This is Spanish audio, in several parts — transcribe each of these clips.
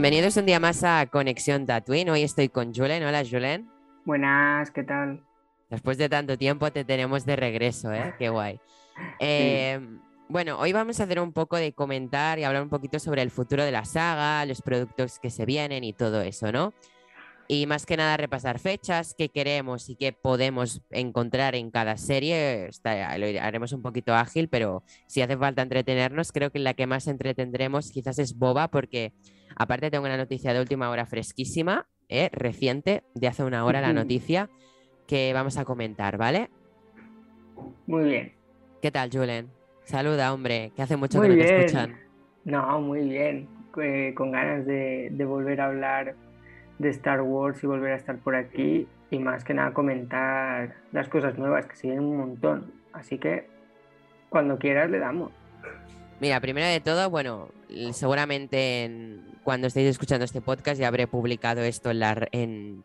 Bienvenidos un día más a Conexión Tatooine. Hoy estoy con Julen. Hola, Julen. Buenas, ¿qué tal? Después de tanto tiempo te tenemos de regreso, ¿eh? Qué guay. Eh, bueno, hoy vamos a hacer un poco de comentar y hablar un poquito sobre el futuro de la saga, los productos que se vienen y todo eso, ¿no? Y más que nada repasar fechas, qué queremos y qué podemos encontrar en cada serie. Está- lo haremos un poquito ágil, pero si hace falta entretenernos, creo que la que más entretendremos quizás es Boba, porque aparte tengo una noticia de última hora fresquísima, ¿eh? reciente, de hace una hora la noticia, que vamos a comentar, ¿vale? Muy bien. ¿Qué tal, Julen? Saluda, hombre, que hace mucho Muy que no te escuchan. No, muy bien. Eh, con ganas de, de volver a hablar de Star Wars y volver a estar por aquí y más que nada comentar las cosas nuevas que se vienen un montón. Así que cuando quieras le damos. Mira, primero de todo, bueno, seguramente en- cuando estéis escuchando este podcast ya habré publicado esto en la, en,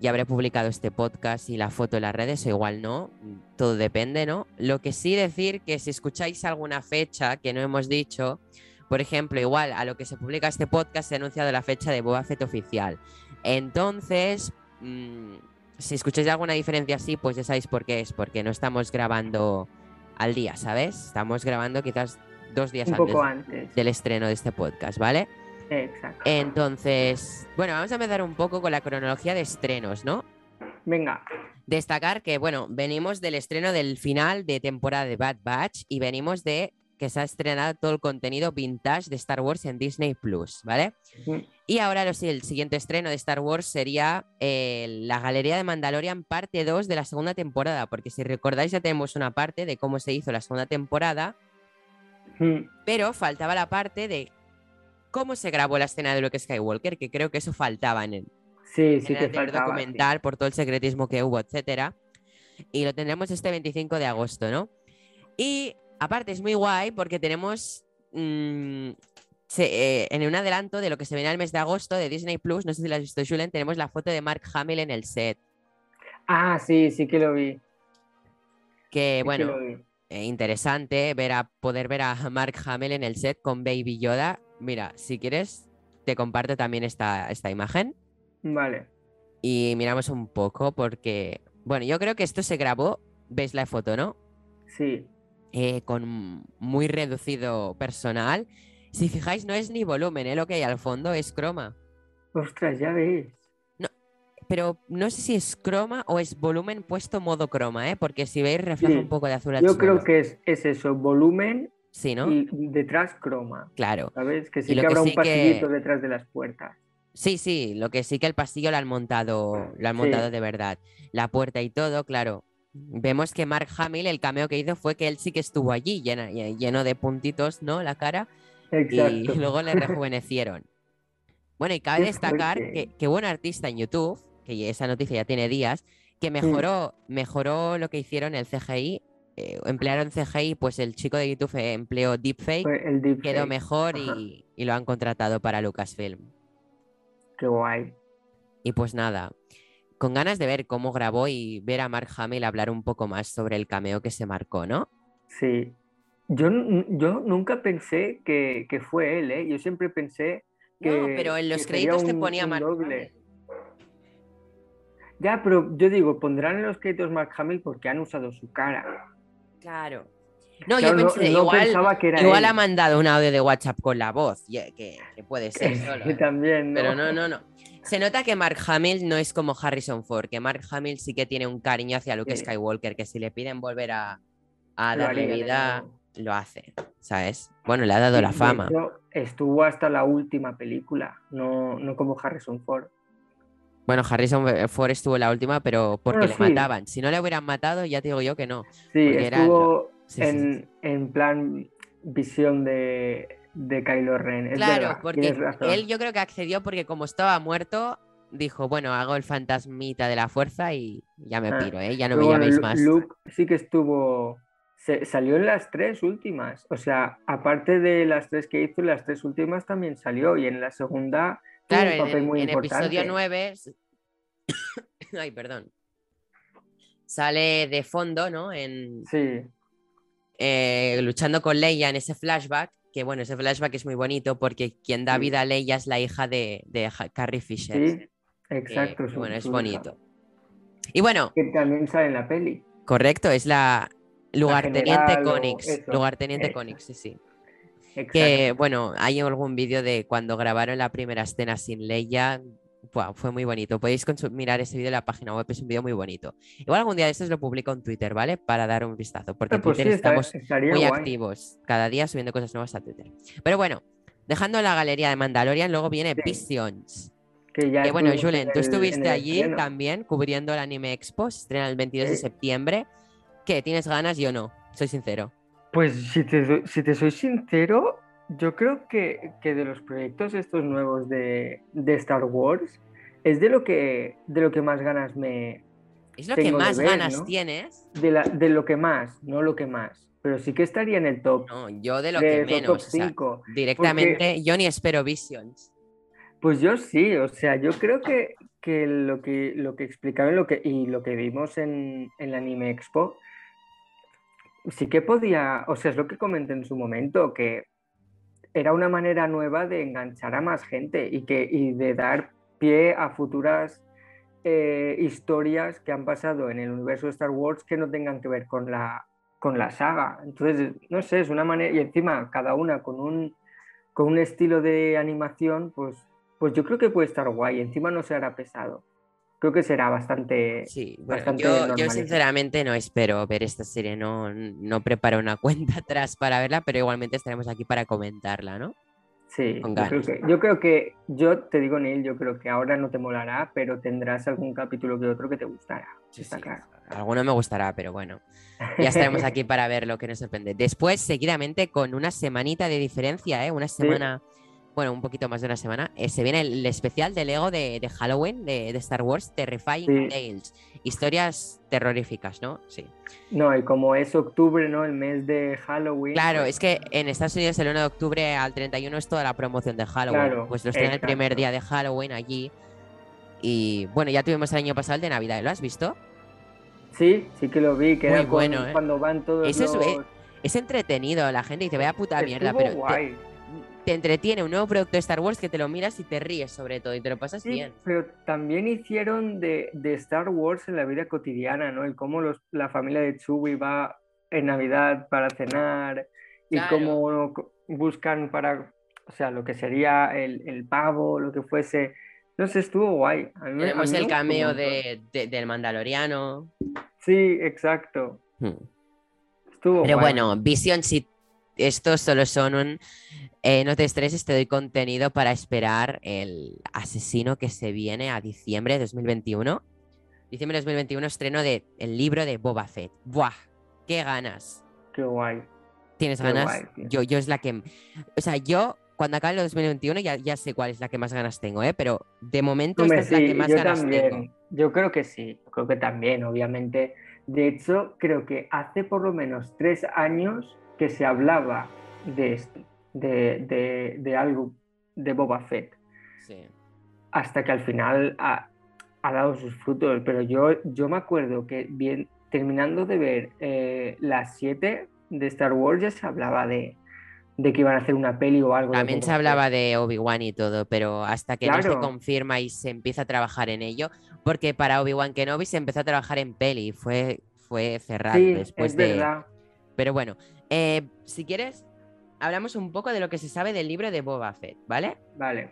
ya habré publicado este podcast y la foto en las redes, o igual no, todo depende, ¿no? Lo que sí decir que si escucháis alguna fecha que no hemos dicho, por ejemplo, igual a lo que se publica este podcast se ha anunciado la fecha de Boba Fett oficial. Entonces, mm, si escucháis alguna diferencia así, pues ya sabéis por qué es, porque no estamos grabando al día, ¿sabes? Estamos grabando quizás dos días Un antes poco antes. del estreno de este podcast, ¿vale? Exacto. Entonces, bueno, vamos a empezar un poco con la cronología de estrenos, ¿no? Venga, Destacar que, bueno, venimos del estreno del final de temporada de Bad Batch y venimos de que se ha estrenado todo el contenido vintage de Star Wars en Disney Plus, ¿vale? Y ahora lo sí, el siguiente estreno de Star Wars sería eh, la Galería de Mandalorian parte 2 de la segunda temporada, porque si recordáis ya tenemos una parte de cómo se hizo la segunda temporada, pero faltaba la parte de cómo se grabó la escena de Luke Skywalker, que creo que eso faltaba en el, sí, en sí el que anterior faltaba. sí. documental por todo el secretismo que hubo, etcétera. Y lo tendremos este 25 de agosto, ¿no? Y aparte es muy guay porque tenemos mm, se- eh, en un adelanto de lo que se viene al mes de agosto de Disney Plus, no sé si lo has visto, Julen, tenemos la foto de Mark Hamill en el set. Ah, sí, sí que lo vi. Que sí bueno, eh, interesante ver a, poder ver a Mark Hamill en el set con Baby Yoda. Mira, si quieres, te comparto también esta, esta imagen. Vale. y miramos un poco porque, bueno, yo creo que esto se grabó, veis la foto, ¿no? Sí. Eh, con muy reducido personal. Si fijáis, no es ni volumen, ¿eh? Lo que hay al fondo es croma. Ostras, ya ves. Pero no sé si es croma o es volumen puesto modo croma, ¿eh? Porque si veis refleja Sí, un poco de azul Yo creo que es, es eso, volumen Sí, ¿no? y detrás croma. Claro. ¿Sabes? Que sí que que habrá un sí que- pasillito detrás de las puertas. Sí, sí, lo que sí que el pasillo lo han montado, lo han montado de verdad. La puerta y todo, claro. Vemos que Mark Hamill, el cameo que hizo fue que él sí que estuvo allí, llena- lleno de puntitos, ¿no? La cara. Exacto. y luego le rejuvenecieron. Bueno, y cabe destacar que, que hubo un artista en YouTube, que esa noticia ya tiene días, que mejoró, mejoró lo que hicieron el CGI. eh, emplearon CGI, pues el chico de YouTube eh, empleó Deepfake, el deepfake. quedó mejor y, y lo han contratado para Lucasfilm. Qué guay. Y pues nada, con ganas de ver cómo grabó y ver a Mark Hamill hablar un poco más sobre el cameo que se marcó, ¿no? Sí. Yo, yo nunca pensé que, que fue él, ¿eh? Yo siempre pensé que. no, pero en los créditos te ponía Mark. Hamill. Ya, pero yo digo, pondrán en los créditos Mark Hamill porque han usado su cara. Claro. No, Claro, yo no- pensé, no igual, pensaba que era igual ha mandado un audio de WhatsApp con la voz, que, que puede ser solo, ¿eh? también, ¿no? Pero no, no, no. Se nota que Mark Hamill no es como Harrison Ford, que Mark Hamill sí que tiene un cariño hacia Luke Sí. Skywalker, que si le piden volver a, a darle vida, lo hace, ¿sabes? Bueno, le ha dado la fama. hecho, estuvo hasta la última película, no, no como Harrison Ford. Bueno, Harrison Ford estuvo la última, pero porque Bueno, le sí. mataban. Si no le hubieran matado, ya te digo yo que no. Sí, era estuvo sí, en, en plan visión de, de Kylo Ren. Es Claro, verdad, porque él yo creo que accedió porque como estaba muerto, dijo, bueno, hago el fantasmita de la fuerza y ya me Ah, piro, ¿eh? Ya no me llaméis más. Luke sí que estuvo. se- salió en las tres últimas. O sea, aparte de las tres que hizo, las tres últimas también salió. Y en la segunda Claro, un en, papel en- muy en importante. episodio 9... s- Ay, perdón. Sale de fondo, ¿no? En, Sí, eh, luchando con Leia en ese flashback, que bueno, ese flashback es muy bonito porque quien da Sí. vida a Leia es la hija de, de Carrie Fisher. sí, que, exacto. su- bueno, es hija, bonito. Y bueno, Que también sale en la peli. correcto, es la lugarteniente Conix. Lugarteniente. Conix, sí, sí. Exacto. Que bueno, hay algún vídeo de cuando grabaron la primera escena sin Leia. Fue muy bonito. Podéis mirar ese vídeo en la página web, es un vídeo muy bonito. Igual algún día de estos lo publico en Twitter, ¿vale? Para dar un vistazo, porque Ah, en pues Twitter sí, estamos muy guay. activos, cada día subiendo cosas nuevas a Twitter. Pero bueno, dejando la galería de Mandalorian, luego viene Sí. Visions. Que ya Que bueno, Julen, en tú estuviste allí estreno. también cubriendo el Anime Expo, se estrena el 22 de septiembre. ¿Qué? ¿Tienes ganas? Yo no, soy sincero. Pues si te, do- si te soy sincero, yo creo que, que de los proyectos estos nuevos de, de Star Wars es de lo que de lo que más ganas me Es lo que de más ver, ganas ¿no? tienes. de, la, de lo que más, no lo que más, pero sí que estaría en el top No, yo de lo que menos. o sea, 5. directamente, yo ni espero Visions. Pues yo sí, o sea, yo creo que, que lo que lo que explicaron lo que, y lo que vimos en, en la Anime Expo sí que podía, o sea, es lo que comenté en su momento, que era una manera nueva de enganchar a más gente y, que, y de dar pie a futuras eh, historias que han pasado en el universo de Star Wars que no tengan que ver con la, con la saga. Entonces, no sé, es una manera, y encima cada una con un, con un estilo de animación, pues, pues yo creo que puede estar guay. Encima no se hará pesado. Creo que será bastante... Sí, bueno, bastante yo, yo sinceramente no espero ver esta serie, no, no preparo una cuenta atrás para verla, pero igualmente estaremos aquí para comentarla, ¿no? Sí, yo creo, que, yo creo que, yo te digo, Neil, yo creo que ahora no te molará, pero tendrás algún capítulo que otro que te gustará. está Sí, claro. Alguno me gustará, pero bueno, ya estaremos aquí para ver lo que nos sorprende. Después, seguidamente, con una semanita de diferencia, ¿eh? Una semana, bueno, un poquito más de una semana, eh, se viene el especial de Lego de, de Halloween de, de Star Wars, Terrifying Sí. Tales. Historias terroríficas, ¿no? Sí. No, y como es octubre, ¿no? El mes de Halloween. Claro, pues, es que en Estados Unidos el 1 de octubre al 31 es toda la promoción de Halloween. Claro, pues lo estrenan el primer día de Halloween allí. Y bueno, ya tuvimos el año pasado el de Navidad, ¿lo has visto? Sí, sí que lo vi, que Muy era con- bueno, ¿eh? cuando van todos Eso es, los... eh, Es entretenido, la gente dice, vaya puta mierda, Estuvo pero te, guay. te entretiene un nuevo producto de Star Wars que te lo miras y te ríes sobre todo y te lo pasas Sí, bien. pero también hicieron de, de Star Wars en la vida cotidiana, ¿no? El cómo los, la familia de Chewie va en Navidad para cenar y Claro. cómo buscan para, o sea, lo que sería el, el pavo, lo que fuese. No sé, estuvo guay. A mí me- a Tenemos mí el cameo de, de- del Mandaloriano. Sí, exacto. Hmm. Estuvo Pero guay. bueno, Vision, si estos solo son un... eh, no te estreses, te doy contenido para esperar el asesino que se viene a diciembre de 2021. Diciembre de 2021 estreno de el libro de Boba Fett. ¡Buah! ¡Qué ganas! Qué guay. ¿Tienes Qué ganas? guay, yo, yo es la que... O sea, yo cuando acabe el 2021 ya, ya sé cuál es la que más ganas tengo, ¿eh? Pero de momento Hombre, esta es la que más yo ganas también. tengo. Yo creo que sí, creo que también, obviamente. De hecho, creo que hace por lo menos tres años que se hablaba de esto, de, de- de algo de Boba Fett, Sí. hasta que al final ha, ha dado sus frutos. Pero yo, yo me acuerdo que bien, terminando de ver eh, las 7 de Star Wars ya se hablaba de, de que iban a hacer una peli o algo. También se hablaba de Obi-Wan y todo, pero hasta que no se confirma y se empieza a trabajar en ello, porque para Obi-Wan Kenobi se empezó a trabajar en peli, fue, fue cerrado Sí, después es de... verdad. Pero bueno, eh, si quieres, hablamos un poco de lo que se sabe del libro de Boba Fett, ¿vale? Vale,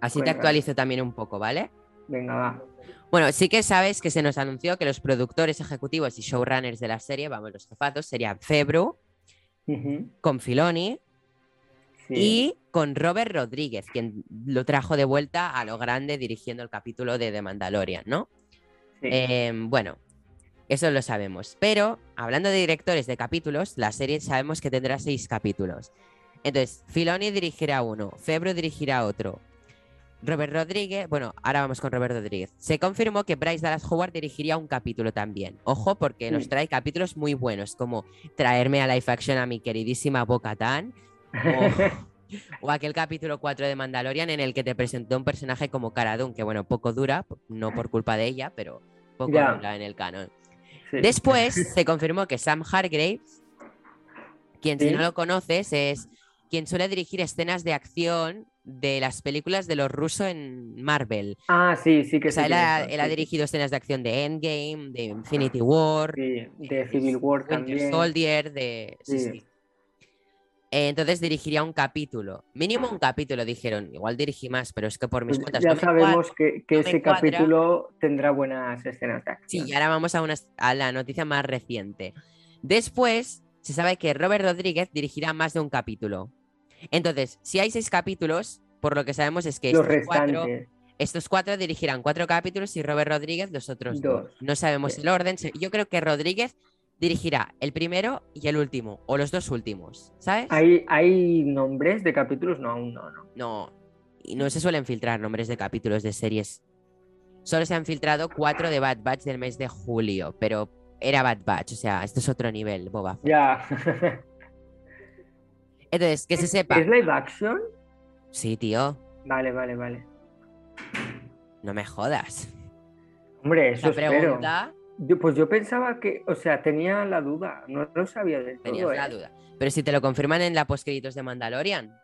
Así te actualizo también un poco, ¿vale? venga, va. Bueno, sí que sabes que se nos anunció que los productores ejecutivos y showrunners de la serie, vamos, los jefazos, serían Febru, con Filoni sí. y con Robert Rodríguez, quien lo trajo de vuelta a lo grande dirigiendo el capítulo de The Mandalorian, ¿no? Sí. Em, bueno, eso lo sabemos. Pero hablando de directores de capítulos, la serie sabemos que tendrá seis capítulos. Entonces, Filoni dirigirá uno, Febro dirigirá otro. Robert Rodríguez, bueno, ahora vamos con Robert Rodríguez. Se confirmó que Bryce Dallas Howard dirigiría un capítulo también. Ojo, porque nos trae capítulos muy buenos, como traerme a live action a mi queridísima Boca Tan, o, o aquel capítulo 4 de Mandalorian en el que te presentó un personaje como Cara Dune, que bueno, poco dura, no por culpa de ella, pero poco dura en el canon. Sí. Después se confirmó que Sam Hargraves, quien si no lo conoces es quien suele dirigir escenas de acción de las películas de los rusos en Marvel. Ah, sí, sí que O sea, él ha, él dirigido escenas de acción de Endgame, de Infinity War, de Civil War Winter también. Soldier, de... sí. Eh, Entonces dirigiría un capítulo. Mínimo un capítulo, dijeron. Igual dirigí más, pero es que por mis Pues cuentas ya no sabemos que, que no me ese capítulo tendrá buenas escenas de Sí, y ahora vamos a, una, a la noticia más reciente. Después, se sabe que Robert Rodríguez dirigirá más de un capítulo. Entonces, si hay seis capítulos, por lo que sabemos es que Los estos cuatro, restantes. estos cuatro dirigirán cuatro capítulos y Robert Rodríguez los otros dos. Dos. No sabemos Sí. el orden. Yo creo que Rodríguez dirigirá el primero y el último, o los dos últimos, ¿sabes? ¿Hay, ¿Hay nombres de capítulos? No, aún no, no. No, y no se suelen filtrar nombres de capítulos de series. Solo se han filtrado cuatro de Bad Batch del mes de julio, pero era Bad Batch, o sea, esto es otro nivel, Boba. Ya. Entonces, que se sepa. ¿Es live action? Sí, tío, Vale, vale, vale. no me jodas. Hombre, eso La espero. Yo- pues yo pensaba que, o sea, tenía la duda, no lo sabía todo. tenías la ¿eh? duda. Pero si te lo confirman en la postcréditos de Mandalorian,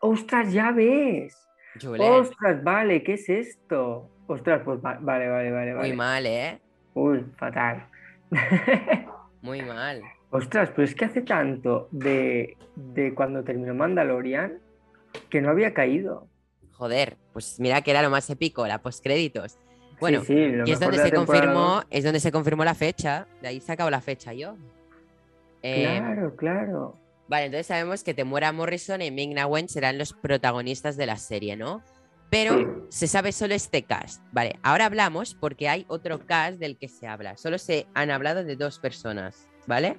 ¡Ostras, ya ves! Julen, ¡Ostras, vale! ¿Qué es esto? Ostras, pues va- vale, vale, vale, muy vale. mal, ¿eh? Uy, fatal. Muy mal. Ostras, pero es que hace tanto de, de cuando terminó Mandalorian que no había caído. Joder, pues mira que era lo más épico, la postcréditos. Bueno, sí, sí, lo Y es donde se confirmó, es donde se confirmó la fecha. De ahí se acabó la fecha yo. Eh, Claro, claro. Vale, entonces sabemos que Temuera Morrison y Ming-Na Wen serán los protagonistas de la serie, ¿no? Pero se sabe solo este cast. Vale, ahora hablamos porque hay otro cast del que se habla. Solo se han hablado de dos personas, ¿vale?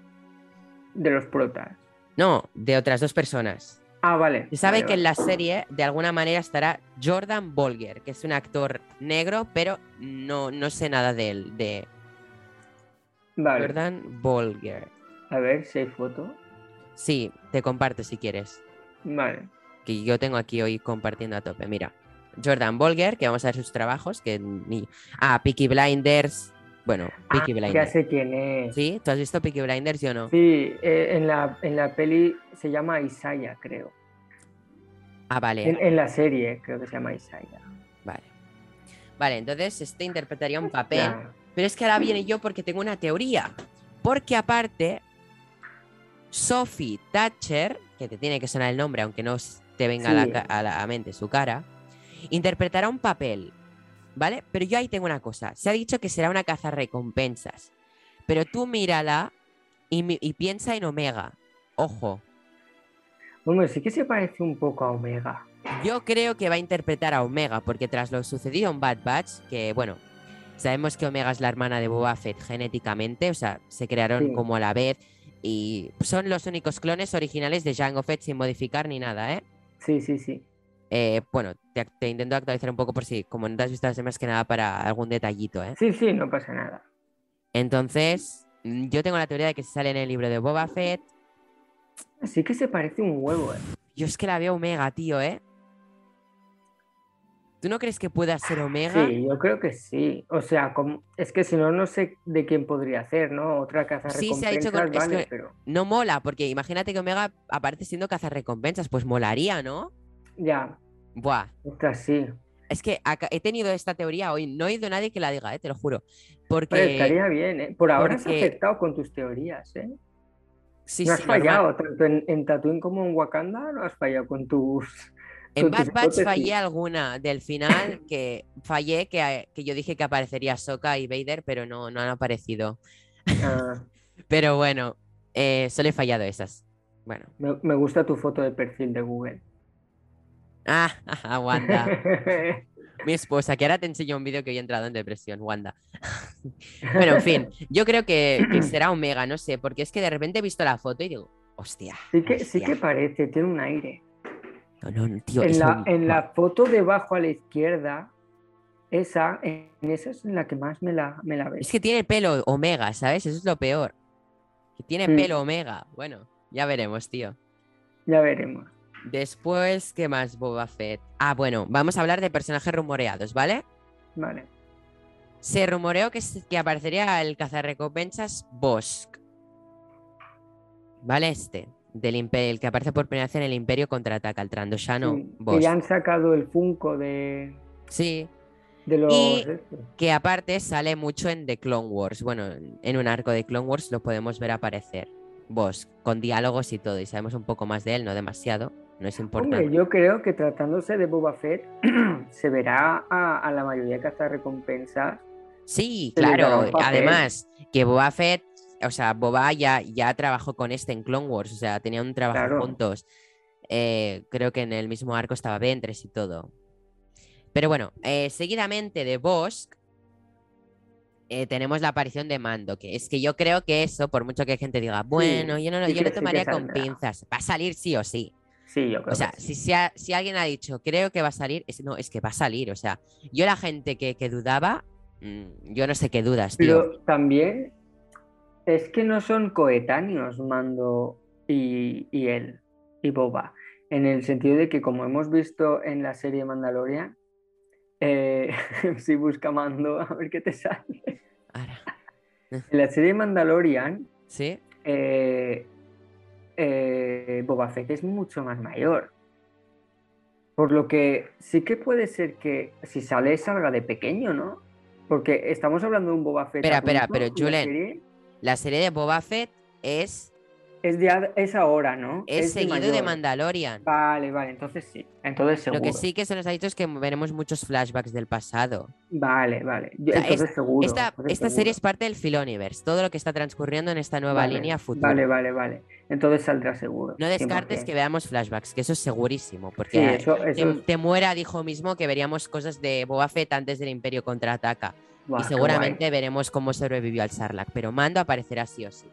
De los protas. No, de otras dos personas. Ah, vale. Se sabe vale, que en la serie de alguna manera estará Jordan Bolger, que es un actor negro, pero no, no sé nada de él, de Vale. Jordan Bolger. A ver si hay foto. Sí, te comparto si quieres. Vale. Que yo tengo aquí hoy compartiendo a tope. Mira, Jordan Bolger, que vamos a ver sus trabajos. Que ni... Ah, Peaky Blinders. Bueno, Peaky Ah, ya Blinders. sé quién es. ¿Sí? ¿Tú has visto Peaky Blinders? Yo no. Sí, eh, en, la, en la peli se llama Isaiah, creo. Ah, vale. En, en la serie creo que se llama Isaiah. Vale. Vale, entonces este interpretaría un papel. Ya. Pero es que ahora viene yo porque tengo una teoría. Porque aparte, Sophie Thatcher, que te tiene que sonar el nombre, aunque no te venga a, la, Sí. a la mente su cara, interpretará un papel. ¿Vale? Pero yo ahí tengo una cosa. Se ha dicho que será una caza recompensas. Pero tú mírala y, piensa en Omega. Ojo. Hombre, sí que se parece un poco a Omega. Yo creo que va a interpretar a Omega, porque tras lo sucedido en Bad Batch, que bueno, sabemos que Omega es la hermana de Boba Fett genéticamente, o sea, se crearon Sí. como a la vez y son los únicos clones originales de Jango Fett sin modificar ni nada, ¿eh? Sí, sí, sí. Eh, bueno, te, te intento actualizar un poco por si, como no te has visto las más que nada para algún detallito, ¿eh? Sí, sí, no pasa nada. Entonces, mm, yo tengo la teoría de que se sale en el libro de Boba Fett. Sí que se parece un huevo, eh. Yo es que la veo Omega, tío, ¿eh? ¿Tú no crees que pueda ser Omega? Sí, yo creo que sí. O sea, como... es que si no, no sé de quién podría ser, ¿no? Otra caza Sí, se ha dicho con- recompensas, es vale, que- pero No mola, porque imagínate que Omega aparece siendo cazarrecompensas, pues molaría, ¿no? Ya, Buah, ostras, sí. es que acá- he tenido esta teoría hoy, no he oído a nadie que la diga, ¿eh? te lo juro. Porque estaría bien, ¿eh? Por ahora has acertado con tus teorías, ¿eh? sí, no has sí, normal. fallado, tanto en, en Tatooine como en Wakanda, no has fallado con tus... En Bad Batch fallé alguna del final que fallé que, que yo dije que aparecería Sokka y Vader, pero no, no han aparecido. Ah, Pero bueno, eh, solo he fallado esas. Bueno. me, me gusta tu foto de perfil de Google. Ah, Wanda. Mi esposa, que ahora te enseño un vídeo que hoy he entrado en depresión, Wanda. bueno, en fin, yo creo que, que será Omega, no sé, porque es que de repente he visto la foto y digo, Hostia. Sí que, sí que parece, tiene un aire. No, no, tío, En la, un- en la foto de abajo a la izquierda, esa, en esa es en la que más me la, me la ves. Es que tiene pelo omega, ¿sabes? Eso es lo peor. Que tiene Mm. pelo omega. Bueno, ya veremos, tío. Ya veremos. Después, ¿qué más, Boba Fett? Ah, bueno, vamos a hablar de personajes rumoreados, ¿vale? Vale. Se rumoreó que, que aparecería el cazarrecompensas Bosk. ¿Vale? Este. Del imperio, el que aparece por primera vez en el Imperio contraataca al Trandoshano Sí, que ya han sacado el Funko de, Sí, de los. Y- que aparte sale mucho en The Clone Wars. Bueno, en un arco de Clone Wars lo podemos ver aparecer. Bosk, con diálogos y todo, y sabemos un poco más de él, no demasiado, no es importante. Hombre, yo creo que tratándose de Boba Fett, se verá a, a la mayoría de cazarrecompensas. Sí, Se le dará claro. Además, que Boba Fett, o sea, Boba ya, ya trabajó con este en Clone Wars, o sea, tenían un trabajo Claro. juntos. Eh, creo que en el mismo arco estaba Ventres y todo. Pero bueno, eh, seguidamente de Bosk eh, tenemos la aparición de Mando, que es que yo creo que eso, por mucho que gente diga, bueno, yo no, lo- sí yo lo que- sí que tomaría con saldrá. pinzas, va a salir sí o sí. Sí, yo creo O sea, que sí. si, si alguien ha dicho, creo que va a salir, es, no, es que va a salir. O sea, yo la gente que, que dudaba, mm, yo no sé qué dudas, tío. Pero también es que no son coetáneos Mando y, y él, y Boba, en el sentido de que como hemos visto en la serie Mandalorian, eh, si busca Mando, a ver qué te sale. Ahora, En la serie Mandalorian, ¿Sí? eh, eh, Boba Fett es mucho más mayor. Por lo que sí que puede ser que si sale salga de pequeño, ¿no? Porque estamos hablando de un Boba Fett. Espera, espera, pero, Julen, serie La serie de Boba Fett es, Es, de, a- es ahora, ¿no? es, seguido de. Mandalorian. Vale, vale, entonces sí. Entonces seguro. Lo que sí que se nos ha dicho es que veremos muchos flashbacks del pasado. Vale, vale. Yo- O sea, entonces seguro. Esta, entonces esta seguro. serie es parte del Filoniverse, todo lo que está transcurriendo en esta nueva Vale, línea futura. Vale, vale, vale. Entonces saldrá seguro. No descartes 100%. que veamos flashbacks, que eso es segurísimo, porque Sí, a- eso, eso Te- es- Temuera dijo mismo que veríamos cosas de Boba Fett antes del Imperio contraataca. Y seguramente veremos cómo sobrevivió al Sarlacc. Pero Mando aparecerá sí o sí.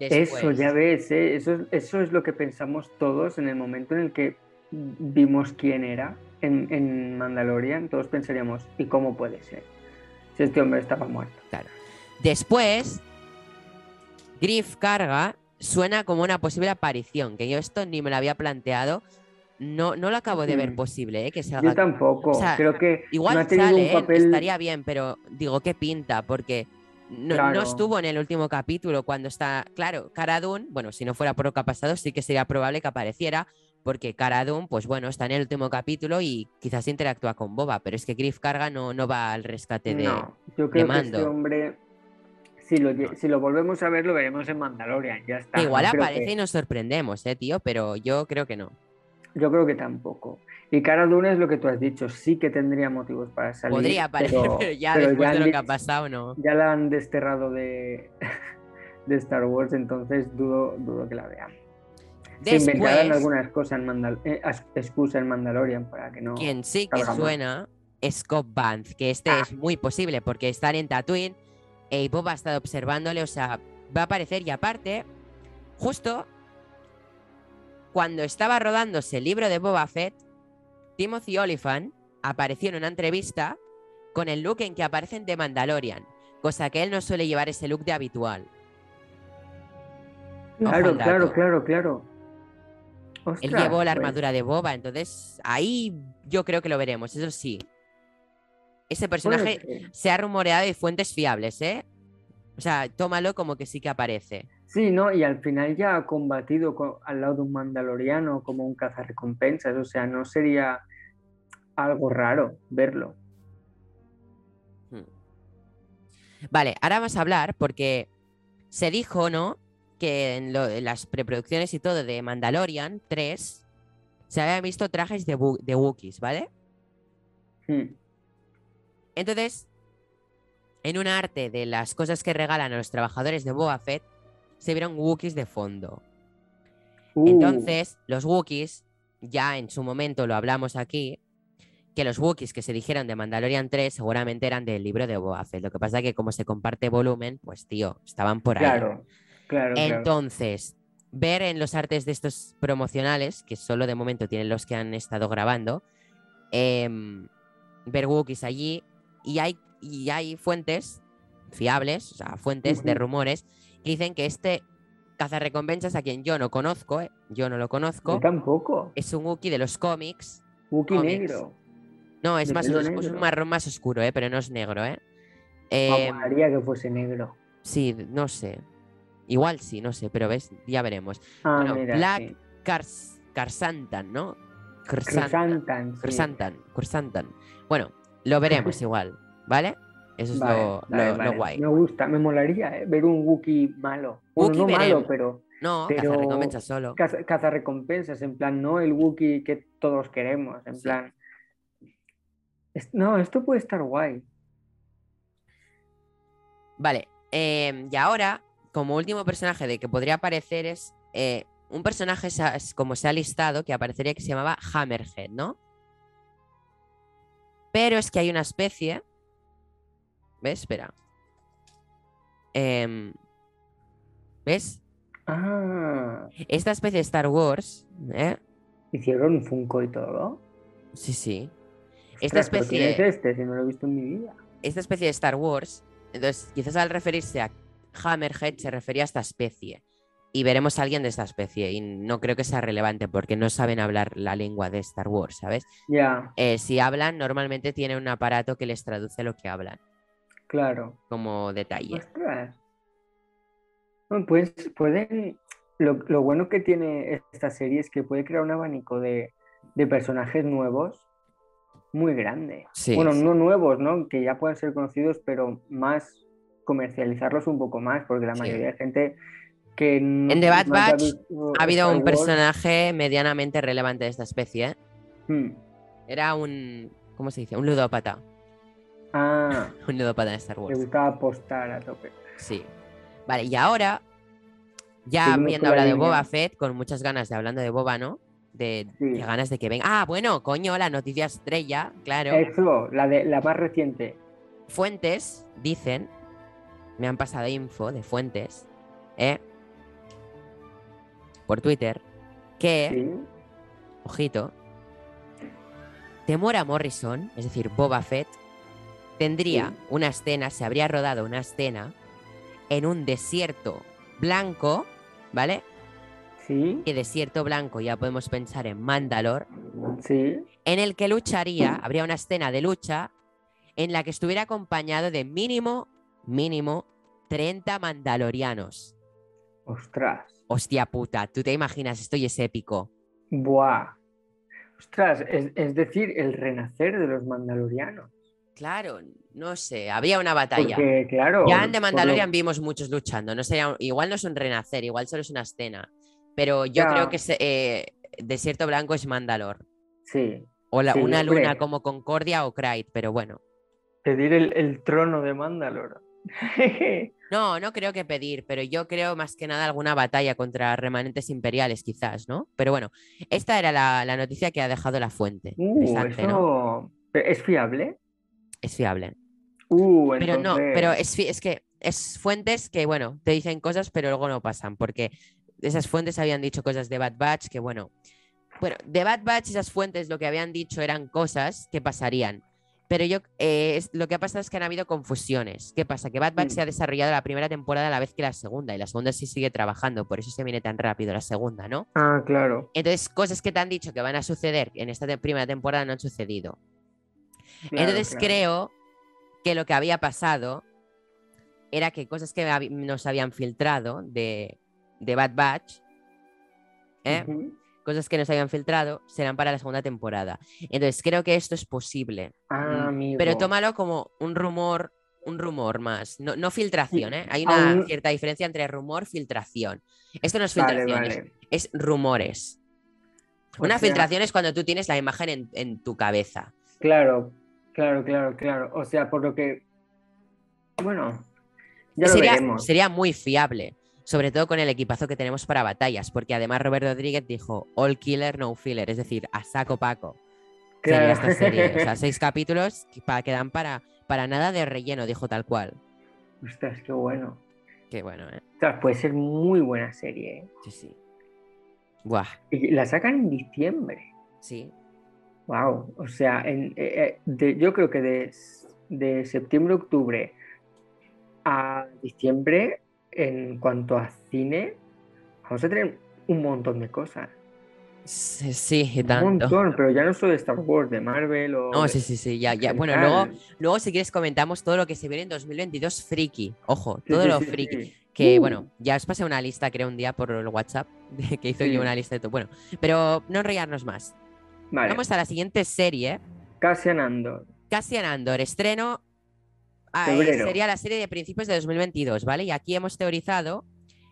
Eso, ya ves, ¿eh? eso, es- eso es lo que pensamos todos en el momento en el que vimos quién era en, en Mandalorian. Todos pensaríamos, ¿y cómo puede ser? Si este hombre estaba muerto. Después, Griff Carga suena como una posible aparición. Que yo esto ni me lo había planteado. No, no lo acabo de ver Mm. posible, ¿eh? Que se Yo tampoco. o sea, Creo que Igual no sale, un ¿eh? papel. estaría bien, pero digo, ¿qué pinta? Porque no, estuvo en el último capítulo cuando está. Claro, Cara Dune, bueno, si no fuera por lo que ha pasado, sí que sería probable que apareciera, porque Cara Dune, pues bueno, está en el último capítulo y quizás interactúa con Boba, pero es que Griff Carga no, no va al rescate de. No, yo creo que Mando. este hombre, si lo, si lo volvemos a ver, lo veremos en Mandalorian. Ya está. Igual No aparece que- y nos sorprendemos, eh, tío, pero yo creo que no. Yo creo que tampoco. Y Cara Dune es lo que tú has dicho, sí que tendría motivos para salir. Podría aparecer, pero, pero- ya pero después ya de lo que ha pasado, no. Ya la han desterrado de, de Star Wars, entonces dudo, dudo que la veamos. Se inventaran Después, alguna excusa en, Mandal eh, excusa en Mandalorian para que no. quien sí que suena es Cobb Vanth, que este Ah. es muy posible porque están en Tatooine y Boba ha estado observándole, o sea, va a aparecer y aparte, justo cuando estaba rodándose el libro de Boba Fett, Timothy Oliphant apareció en una entrevista con el look en que aparecen de Mandalorian, cosa que él no suele llevar ese look de habitual. Claro, claro, claro, claro. Él Ostras, llevó la pues, armadura de Boba, entonces ahí yo creo que lo veremos, eso sí. Ese personaje se ha rumoreado de fuentes fiables, ¿eh? O sea, tómalo como que sí que aparece. Sí, ¿no? Y al final ya ha combatido co- al lado de un mandaloriano como un cazarrecompensas, o sea, no sería algo raro verlo. Vale, ahora vamos a hablar porque se dijo, ¿no? Que en, lo- en las preproducciones y todo de Mandalorian 3 se habían visto trajes de, de Wookiees, ¿vale? Hmm. Entonces, en un arte de las cosas que regalan a los trabajadores de Boba Fett, se vieron Wookiees de fondo. Uh, Entonces, los Wookiees, ya en su momento lo hablamos aquí, que los Wookiees que se dijeron de Mandalorian 3 seguramente eran del libro de Boba Fett. Lo que pasa es que como se comparte volumen, pues tío, estaban por ahí. claro, claro, claro. Entonces, ver en los artes de estos promocionales, que solo de momento tienen los que han estado grabando, em, ver Wookiees allí y hay, y hay fuentes fiables, o sea, fuentes de rumores dicen que este cazarrecompensas, a quien yo no conozco, eh, yo no lo Yo conozco, tampoco. es un Wookiee de los cómics. Wookiee negro. No, es De más un marrón más oscuro, eh, pero no es negro, ¿eh? Molaría que fuese negro. sí, no sé. Igual sí, no sé, pero ves, ya veremos. Ah, bueno, mira, Black sí. Cars, Carsantan, ¿no? Carsantan. Chrysanthemum, sí. Bueno, lo veremos igual, ¿vale? Eso es Vale, lo, vale, lo- lo vale. guay. Me gusta, me molaría eh, ver un Wookiee malo. Bueno, Wookiee no malo, pero No, pero- cazarrecompensas solo. caza, cazarrecompensas, en plan, no el Wookiee que todos queremos, en Sí. plan. es- No, esto puede estar guay. Vale, em, y ahora, como último personaje de que podría aparecer es eh, un personaje, como se ha listado, que aparecería que se llamaba Hammerhead, ¿no? Pero es que hay una especie. ¿Ves? Espera. Em, ¿Ves? Ah, Esta especie de Star Wars, ¿eh? hicieron un Funko y todo. Sí, sí. Esta Ostras, pero ¿quién es especie, este? Si no lo he visto en mi vida. esta especie de Star Wars, entonces quizás al referirse a Hammerhead se refería a esta especie. Y veremos a alguien de esta especie. Y no creo que sea relevante porque no saben hablar la lengua de Star Wars, ¿sabes? Ya, Eh, si hablan, normalmente tienen un aparato que les traduce lo que hablan, claro. como detalle. Ostras. Pues pueden. Lo, lo bueno que tiene esta serie es que puede crear un abanico de, de personajes nuevos muy grande. Sí, bueno, sí. no nuevos, ¿no? Que ya puedan ser conocidos, pero más comercializarlos un poco más, porque la Sí. mayoría de gente que no, En The Bad Batch Ha habido Star un Wars, personaje medianamente relevante de esta especie. ¿eh? hmm, Era un. ¿Cómo se dice? Un ludópata. Ah, Un ludópata de Star le Wars. gustaba apostar a tope. Sí. Vale, y ahora, ya Seguimos viendo hablar de. Boba Fett, con muchas ganas de hablando de Boba, ¿no? De, Sí. de ganas de que venga. Ah, bueno, coño, la noticia estrella, claro. Eso, la de la más reciente. Fuentes dicen, me han pasado info de fuentes, ¿eh? Por Twitter, que, Sí. ojito, Temora Morrison, es decir, Boba Fett, tendría Sí. una escena, se habría rodado una escena en un desierto blanco, ¿vale? Sí, Y desierto blanco ya podemos pensar en Mandalor, sí. en el que lucharía, habría una escena de lucha en la que estuviera acompañado de mínimo, mínimo 30 mandalorianos. Ostras. Hostia puta, tú te imaginas, esto y es épico. Buah. Ostras, es, es decir, el renacer de los mandalorianos. Claro, no sé, había una batalla. Porque, claro. Ya en The por lo- Mandalorian vimos muchos luchando, no sería, igual no es un renacer, igual solo es una escena. Pero yo Ya. creo que se- eh, Desierto Blanco es Mandalor. Sí. O la- Sí, una luna como Concordia o Krayt, pero bueno. Pedir el, el trono de Mandalor. No, no creo que pedir, pero yo creo más que nada alguna batalla contra remanentes imperiales, quizás, ¿no? Pero bueno, esta era la, la noticia que ha dejado la fuente. Uh, eso. ¿Es fiable? Es fiable. Uh, Pero no, pero es, es que es fuentes que, bueno, te dicen cosas, pero luego no pasan, porque esas fuentes habían dicho cosas de Bad Batch que, bueno, bueno, de Bad Batch esas fuentes lo que habían dicho eran cosas que pasarían. Pero yo, eh, es- lo que ha pasado es que han habido confusiones. ¿Qué pasa? Que Bad Batch Mm. se ha desarrollado la primera temporada a la vez que la segunda, y la segunda sí sigue trabajando, por eso se viene tan rápido la segunda, ¿no? Ah, claro. Entonces, cosas que te han dicho que van a suceder en esta te- primera temporada no han sucedido. Claro, Entonces claro. creo que lo que había pasado era que cosas que nos habían filtrado de, de Bad Batch, ¿eh? Cosas que nos habían filtrado, serán para la segunda temporada. Entonces creo que esto es posible. Ah. Pero tómalo como un rumor, un rumor más. No, no filtración, ¿eh? Hay una aún- cierta diferencia entre rumor filtración. Esto no es filtración, es- vale. es rumores. O Una sea, filtración es cuando tú tienes la imagen en, en tu cabeza. Claro, claro, claro, claro. O sea, por lo que. Bueno, ya lo sería, veremos. sería muy fiable, sobre todo con el equipazo que tenemos para batallas, porque además Robert Rodríguez dijo all killer, no filler, es decir, a saco paco. Sería esta serie. O sea, seis capítulos que pa- que dan para, para nada de relleno, dijo tal cual. Ostras, qué bueno. Qué bueno, ¿eh? Ostras, puede ser muy buena serie. ¿eh? Sí, sí. Buah, la sacan en diciembre. sí. Wow. O sea, en, eh, eh, de- yo creo que de, de septiembre, octubre a diciembre, en cuanto a cine, vamos a tener un montón de cosas. Sí, sí, y Un tanto. montón, pero ya no solo de Star Wars, de Marvel o. No, sí, sí, sí, ya, ya. en Bueno, luego, luego si quieres comentamos todo lo que se viene en 2022 friki. Ojo, todo sí, lo sí, friki. Que Uh. bueno, ya os pasé una lista, creo, un día por el WhatsApp, que hizo yo una lista de todo. Bueno, pero no enrollarnos más. Vale. Vamos a la siguiente serie. Cassian Andor. Cassian Andor, estreno. ah, eh, sería la serie de principios de 2022, ¿vale? Y aquí hemos teorizado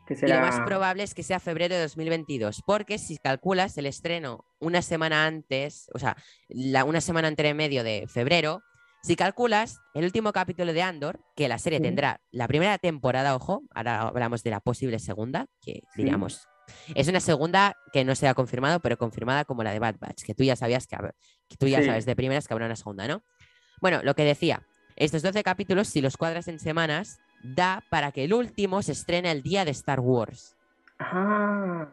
Que y lo más probable es que sea febrero de 2022, porque si calculas el estreno una semana antes, o sea, la, una semana entre medio de febrero, si calculas el último capítulo de Andor, que la serie Sí. tendrá la primera temporada, ojo, ahora hablamos de la posible segunda, que Sí. diríamos, es una segunda que no se ha confirmado, pero confirmada como la de Bad Batch, que tú ya sabías que, tú ya Sí. sabes de primeras que habrá una segunda, ¿no? Bueno, lo que decía, estos 12 capítulos, si los cuadras en semanas, da para que el último se estrene el día de Star Wars. Ah,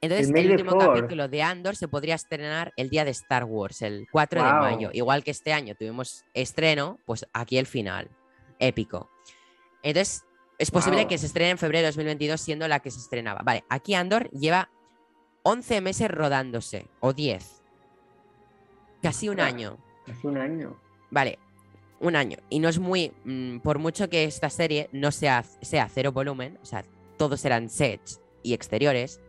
Entonces, El último capítulo de Andor se podría estrenar el día de Star Wars, el 4 de mayo. Igual que este año tuvimos estreno, pues aquí el final. Épico. Entonces, es posible Wow. que se estrene en febrero de 2022 siendo la que se estrenaba. Vale, aquí Andor lleva 11 meses rodándose, o 10. Casi un Ostras. año. hace un año. Vale, un año. Y no es muy. mm, por mucho que esta serie no sea, sea cero volumen, o sea, todos eran sets y exteriores,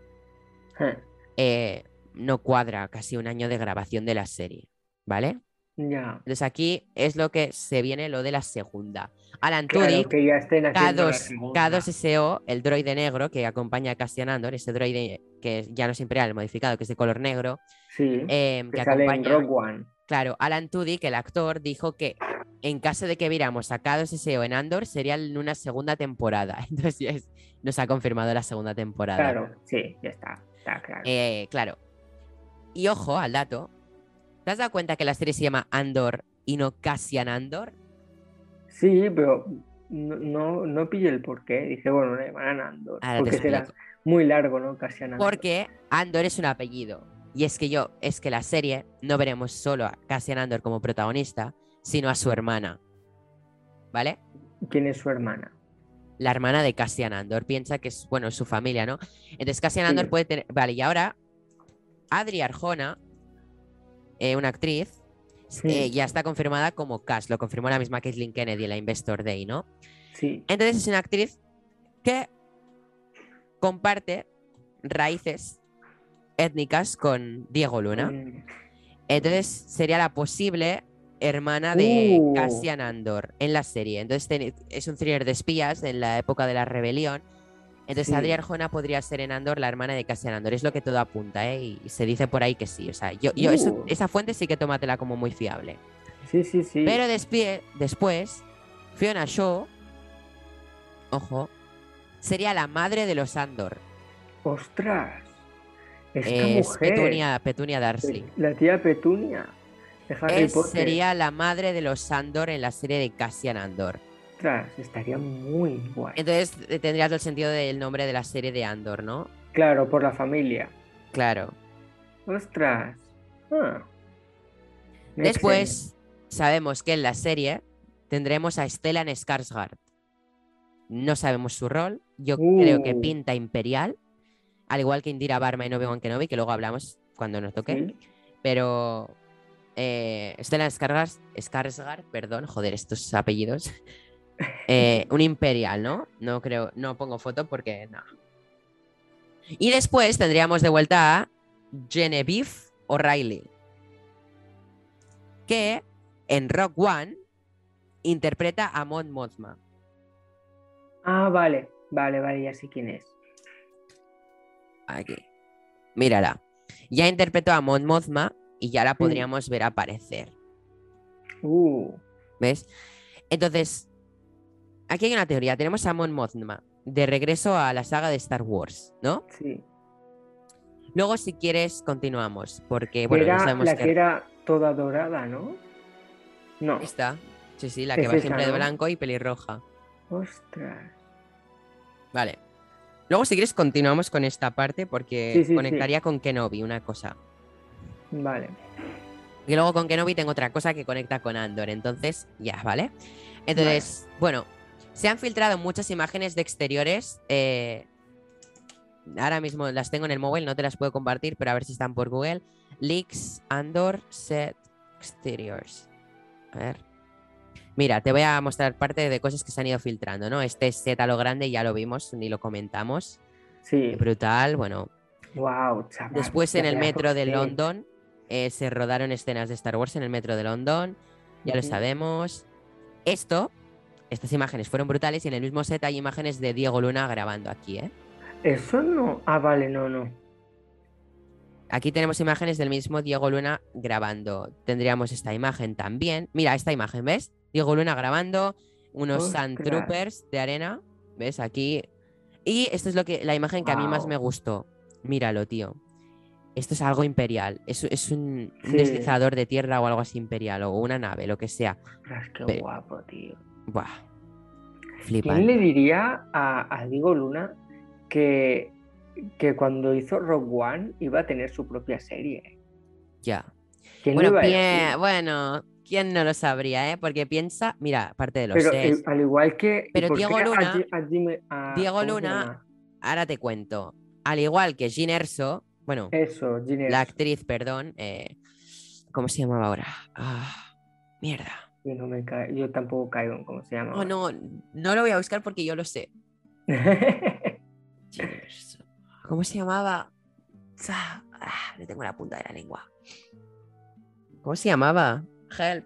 Eh, eh, no cuadra casi un año de grabación de la serie. ¿Vale? Ya. Entonces aquí es lo que se viene lo de la segunda. Alan Claro, K2, segunda. K2SO, el droide negro que acompaña a Cassian Andor, ese droide que ya no es imperial, modificado, que es de color negro, Sí, eh, que que sale en acompaña. Rogue One. Claro, Alan Tudyk, el actor, dijo que en caso de que viéramos a K2SO en Andor, sería en una segunda temporada. Entonces nos ha confirmado la segunda temporada. Claro, sí, ya está. Está claro. Eh, claro. Y ojo al dato. ¿Te has dado cuenta que la serie se llama Andor y no Cassian Andor? Sí, pero no, no, no pillé el porqué. Dije, bueno, le llamarán Andor. Ahora porque será muy largo, ¿no? Casi Andor. Porque Andor es un apellido. Y es que yo, es que la serie no veremos solo a Cassian Andor como protagonista, sino a su hermana. ¿Vale? ¿Quién es su hermana? La hermana de Cassian Andor. Piensa que es, bueno, su familia, ¿no? Entonces Cassian Sí. Andor puede tener. Vale, y ahora Adri Arjona, eh, una actriz, Sí. eh, ya está confirmada como Cass. Lo confirmó la misma Caitlyn Kennedy en la Investor Day, ¿no? Sí. Entonces es una actriz que comparte raíces étnicas con Diego Luna. Mm, Entonces sería la posible hermana de Uh. Cassian Andor en la serie. Entonces es un thriller de espías en la época de la rebelión. Entonces Sí. Adri Arjona podría ser en Andor la hermana de Cassian Andor. Es lo que todo apunta, ¿eh? Y se dice por ahí que sí. O sea, yo, yo eso- Uh. esa fuente sí que tómatela como muy fiable. Sí, sí, sí. Pero despie- después, Fiona Shaw, ojo, sería la madre de los Andor. ¡Ostras! Esta Es mujer. Petunia, Petunia Darcy. La tía Petunia. De Harry Es- Potter. sería la madre de los Andor en la serie de Cassian Andor. Ostras, estaría muy guay. Entonces eh, tendrías todo el sentido del nombre de la serie de Andor, ¿no? Claro, por la familia. Claro. ¡Ostras! Ah. Después, sabemos que en la serie tendremos a Stellan Skarsgård. No sabemos su rol. Yo creo que Uh. pinta imperial. Al igual que Indira Barma y Obi-Wan Kenobi, que luego hablamos cuando nos toque. Sí. Pero eh, Stellan Skarsgård, Skarsgård, perdón, joder, estos apellidos. Eh, un imperial, ¿no? No creo, no pongo foto porque no. Y después tendríamos de vuelta a Genevieve O'Reilly, que en Rock One interpreta a Mon Mothma. Ah, vale. Vale, vale, ya sé quién es. Aquí. Mírala. Ya interpretó a Mon Mothma y ya la podríamos ver aparecer. Uh. ¿Ves? Entonces, aquí hay una teoría. Tenemos a Mon Mothma de regreso a la saga de Star Wars, ¿no? Sí. Luego, si quieres, continuamos. Porque, Que bueno, ya era sabemos la que. que era toda dorada, ¿no? No. Está. Sí, sí, la Es que va esa, siempre de blanco y pelirroja. Ostras. Vale. Luego, si quieres, continuamos con esta parte porque Sí, sí, conectaría con Kenobi una cosa. Vale. Y luego con Kenobi tengo otra cosa que conecta con Andor. Entonces, ya, ¿vale? Entonces, bueno, se han filtrado muchas imágenes de exteriores. eh, ahora mismo las tengo en el móvil, no te las puedo compartir, pero a ver si están por Google. Leaks, Andor, Set, Exteriors. A ver. Mira, te voy a mostrar parte de cosas que se han ido filtrando, ¿no? Este set a lo grande ya lo vimos, ni lo comentamos. Sí. Brutal, bueno, Wow, chaval. Después en el metro de. London eh, se rodaron escenas de Star Wars en el metro de London, ya lo sabemos. Esto, estas imágenes fueron brutales y en el mismo set hay imágenes de Diego Luna grabando aquí, ¿eh? Eso no. Ah, vale, no, no. Aquí tenemos imágenes del mismo Diego Luna grabando. Tendríamos esta imagen también. Mira, esta imagen, ¿ves? Diego Luna grabando unos Sand Ostras. Troopers de arena, ¿ves? Aquí. Y esto es lo que la imagen que a mí más me gustó. Míralo, tío. Esto es algo imperial. Es, es un, deslizador de tierra o algo así imperial, o una nave, lo que sea. Ostras, qué Pero- guapo, tío. Buah. ¿Quién Flipante. le diría a, a Diego Luna que, que cuando hizo Rogue One iba a tener su propia serie? Ya. ¿Quién Bueno, pie- bueno, ¿quién no lo sabría, eh? Porque piensa, mira, aparte de los Pero eh, al igual que. ¿y Pero Diego Luna- a a- Diego ¿cómo se Luna- ahora te cuento. Al igual que Gin Erso, bueno, Eso, la actriz, perdón, eh, ¿cómo se llamaba ahora? Ah, mierda. Yo, no me ca- yo tampoco caigo en cómo se llama. Oh, no, no lo voy a buscar porque yo lo sé. ¿Cómo se llamaba? Ah, ah, le tengo la punta de la lengua. ¿Cómo se llamaba? Help.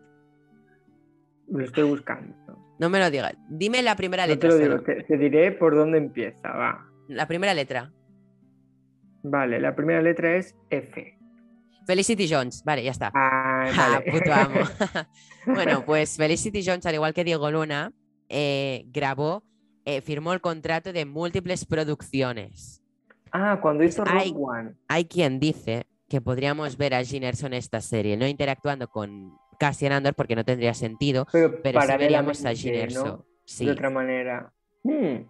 Lo estoy buscando. No me lo digas. Dime la primera No te letra. lo digo, te, te diré por dónde empieza, va. La primera letra. Vale, la primera letra es F. Felicity Jones. Vale, ya está. Ah, Ja, puto amo. bueno, pues Felicity Jones, al igual que Diego Luna, eh, grabó, eh, firmó el contrato de múltiples producciones. Ah, cuando hizo Rogue Ay. One. Hay quien dice que podríamos ver a Gene Erso en esta serie, no interactuando con Cassian Andor porque no tendría sentido, Pero, pero sí veríamos a Erso. ¿no? Sí. De otra manera. Hmm.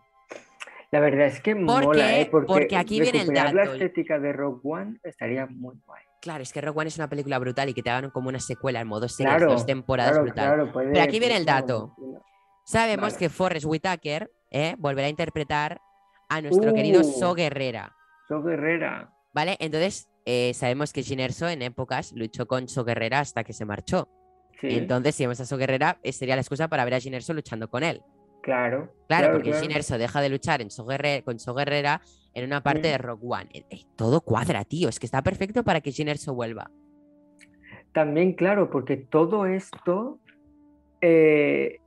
La verdad es que ¿Por mola? ¿eh? Porque, Porque aquí viene el recuperar la dato. estética de Rogue One estaría muy guay. Claro, es que Rogue One es una película brutal y que te hagan como una secuela en modo series, Claro, dos temporadas claro, brutal. claro, puede- Pero aquí viene el dato. Sabemos que Forrest Whitaker eh, volverá a interpretar a nuestro querido Uh. So Guerrera. So Guerrera. ¿Vale? Entontonces, eh, sabemos que Jyn Erso en épocas luchó con So Guerrera hasta que se marchó. Sí, Entonces, si vemos a So Guerrera, eh, sería la excusa para ver a Jyn Erso luchando con él. claro. Claro, porque claro. Jyn Erso deja de luchar en So Guerre- con So Guerrera en una parte de Rogue One. Eh, todo cuadra, tío. Es que está perfecto para que Jyn Erso vuelva. También, claro, porque todo esto eh,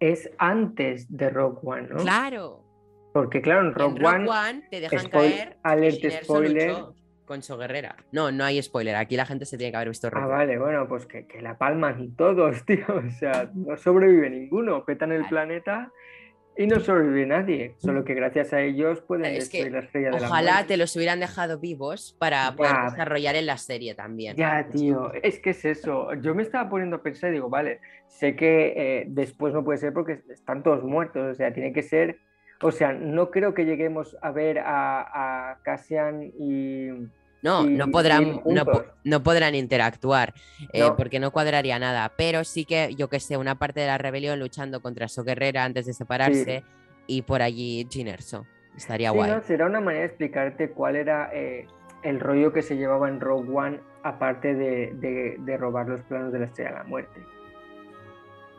es antes de Rogue One, ¿no? ¡Claro! Porque, claro, en En Rogue, Rogue One, One te dejan spoil- caer. alert spoiler. luchó Con So Guerrera. No, no hay spoiler. Aquí la gente se tiene que haber visto Rogue Ah, One. vale, bueno, pues que, que la palman todos, tío. O sea, no sobrevive ninguno. Petan el Vale. planeta y no sobrevive nadie. Solo que gracias a ellos pueden Es que destruir la estrella de la Ojalá te los hubieran dejado vivos para poder desarrollar en la serie también. Ya, tío, es que es eso. Yo me estaba poniendo a pensar y digo, vale, sé que eh, después no puede ser porque están todos muertos, o sea, tiene que ser, o sea, no creo que lleguemos a ver a, a Cassian y... No, no podrán, no, podrán interactuar eh, No. porque no cuadraría nada. Pero sí que, yo que sé, una parte de la rebelión luchando contra So Guerrera antes de separarse y por allí Jyn Erso. Estaría Sí, guay. ¿no? Será una manera de explicarte cuál era eh, el rollo que se llevaba en Rogue One, aparte de, de- de robar los planos de la Estrella de la Muerte.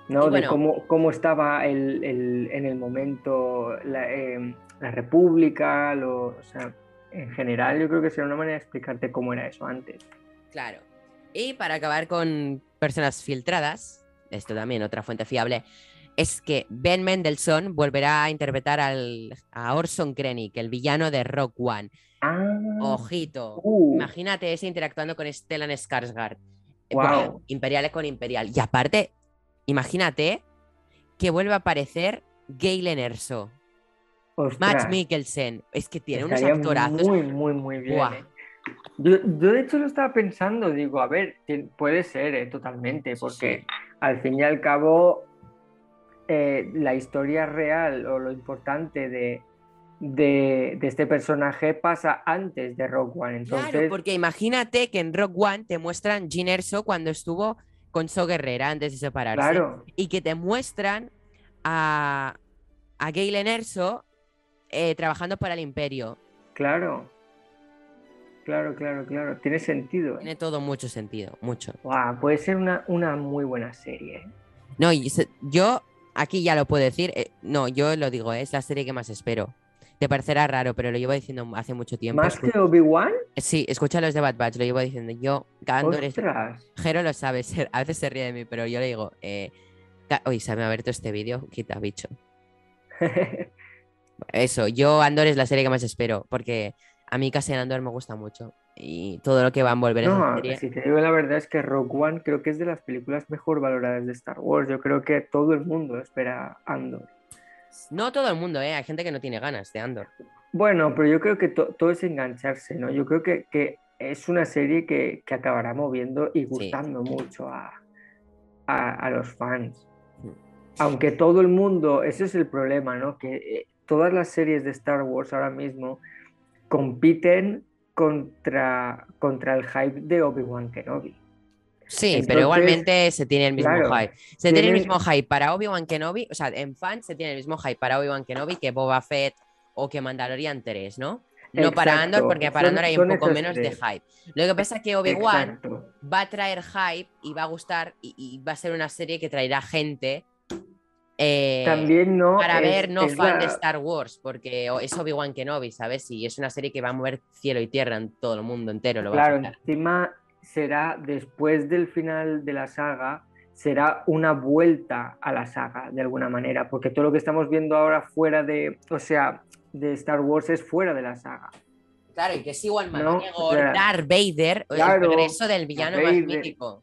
¿No? Y De bueno. cómo, cómo estaba el, el- en el momento la, eh, la República, lo- o sea, en general yo creo que será una manera de explicarte cómo era eso antes. Claro. Y para acabar con personas filtradas, esto también otra fuente fiable, es que Ben Mendelssohn volverá a interpretar al, a Orson Krennic, el villano de Rock One. Ah, Ojito. uh, Imagínate ese interactuando con Stellan Skarsgård. Eh, Guau. buah, Imperial con Imperial. Y aparte, imagínate que vuelve a aparecer Galen Erso, Max ostras, Mikkelsen. Es que tiene unos actorazos. Muy, muy, muy bien. Eh. Yo, yo de hecho lo estaba pensando, digo, a ver, puede ser eh, totalmente, porque Sí. al fin y al cabo eh, la historia real o lo importante de, de, de este personaje pasa antes de Rock One. Entonces, Claro, porque imagínate que en Rock One te muestran Jyn Erso cuando estuvo con So Guerrera antes de separarse. claro, Y que te muestran a, a Galen Erso eh, trabajando para el Imperio. claro. Claro, claro, claro. Tiene sentido. ¿eh? Tiene todo mucho sentido, mucho. Guau, puede ser una, una muy buena serie. ¿eh? No, yo aquí ya lo puedo decir. no, yo lo digo, es la serie que más espero. Te parecerá raro, pero lo llevo diciendo hace mucho tiempo. Más que Obi-Wan, Sí, escucha los de Bad Batch, lo llevo diciendo. Yo, Andor es-. Jero lo sabe, a veces se ríe de mí, pero yo le digo, eh, uy, se me ha abierto este vídeo, quita, bicho. Eso, yo Andor es la serie que más espero, porque a mí Cassian Andor me gusta mucho. Y todo lo que va a envolver esa No, serie. si te digo la verdad es que Rogue One creo que es de las películas mejor valoradas de Star Wars. Yo creo que todo el mundo espera Andor. No todo el mundo, ¿eh? Hay gente que no tiene ganas de Andor. Bueno, pero yo creo que to- todo es engancharse, ¿no? Yo creo que, que es una serie que, que acabará moviendo y gustando mucho a, a- a los fans. Mm. Aunque todo el mundo, ese es el problema, ¿no? Que eh, todas las series de Star Wars ahora mismo compiten contra, contra el hype de Obi-Wan Kenobi. Sí, Entonces, pero igualmente se tiene el mismo claro, hype. Se tiene el mismo hype para Obi-Wan Kenobi, o sea, en fans se tiene el mismo hype para Obi-Wan Kenobi que Boba Fett o que Mandalorian 3, ¿no? No para Andor, porque para son- Andor hay un poco menos de hype. Lo que pasa es que Obi-Wan va a traer hype y va a gustar y, y va a ser una serie que traerá gente eh, También no para es- ver no es fan de Star Wars, porque es Obi-Wan Kenobi, ¿sabes? Y es una serie que va a mover cielo y tierra en todo el mundo entero. Lo va a Claro, encima será después del final de la saga, será una vuelta a la saga de alguna manera, porque todo lo que estamos viendo ahora fuera de, o sea, de Star Wars es fuera de la saga. Claro, y que es igual No, McGregor, o sea, Darth Vader, claro, el regreso del villano más mítico.